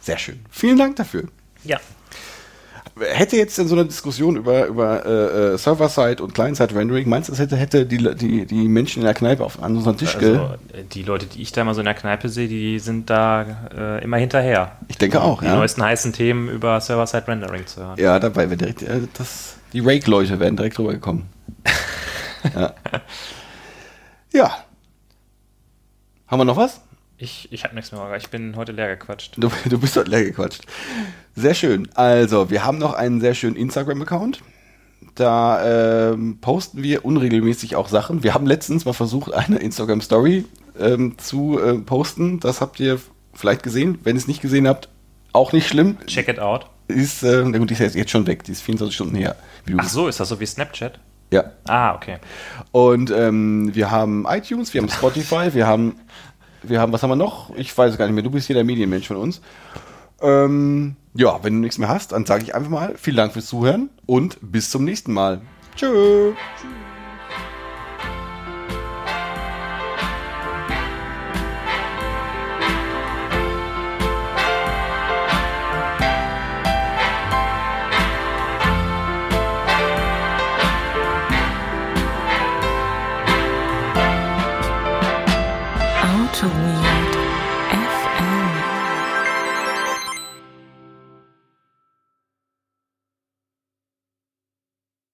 Sehr schön. Vielen Dank dafür. ja, Hätte jetzt in so einer Diskussion über, über äh, äh, Server-Side und Client-Side-Rendering, meinst du, das hätte, hätte die, die, die Menschen in der Kneipe auf an unseren Tisch also die Leute, die ich da mal so in der Kneipe sehe, die sind da äh, immer hinterher. Ich denke auch, Die ja. neuesten heißen Themen über Server-Side-Rendering zu hören. Ja, dabei wäre direkt, äh, das, die Rake-Leute wären direkt rübergekommen. ja. ja. Haben wir noch was? Ich, ich habe nichts mehr, ich bin heute leer gequatscht. Du, du bist dort leer gequatscht. Sehr schön. Also, wir haben noch einen sehr schönen Instagram-Account. Da ähm, posten wir unregelmäßig auch Sachen. Wir haben letztens mal versucht, eine Instagram-Story ähm, zu äh, posten. Das habt ihr vielleicht gesehen. Wenn ihr es nicht gesehen habt, auch nicht schlimm. Check it out. Ist, äh, na gut, die ist jetzt- jetzt schon weg. Die ist 24 Stunden her. Ach so, ist das so wie Snapchat? Ja. Ah, okay. Und ähm, wir haben iTunes, wir haben Spotify, wir haben, wir haben, was haben wir noch? Ich weiß es gar nicht mehr. Du bist hier der Medienmensch von uns. Ähm, ja, wenn du nichts mehr hast, dann sage ich einfach mal vielen Dank fürs Zuhören und bis zum nächsten Mal. Tschö. Tschüss.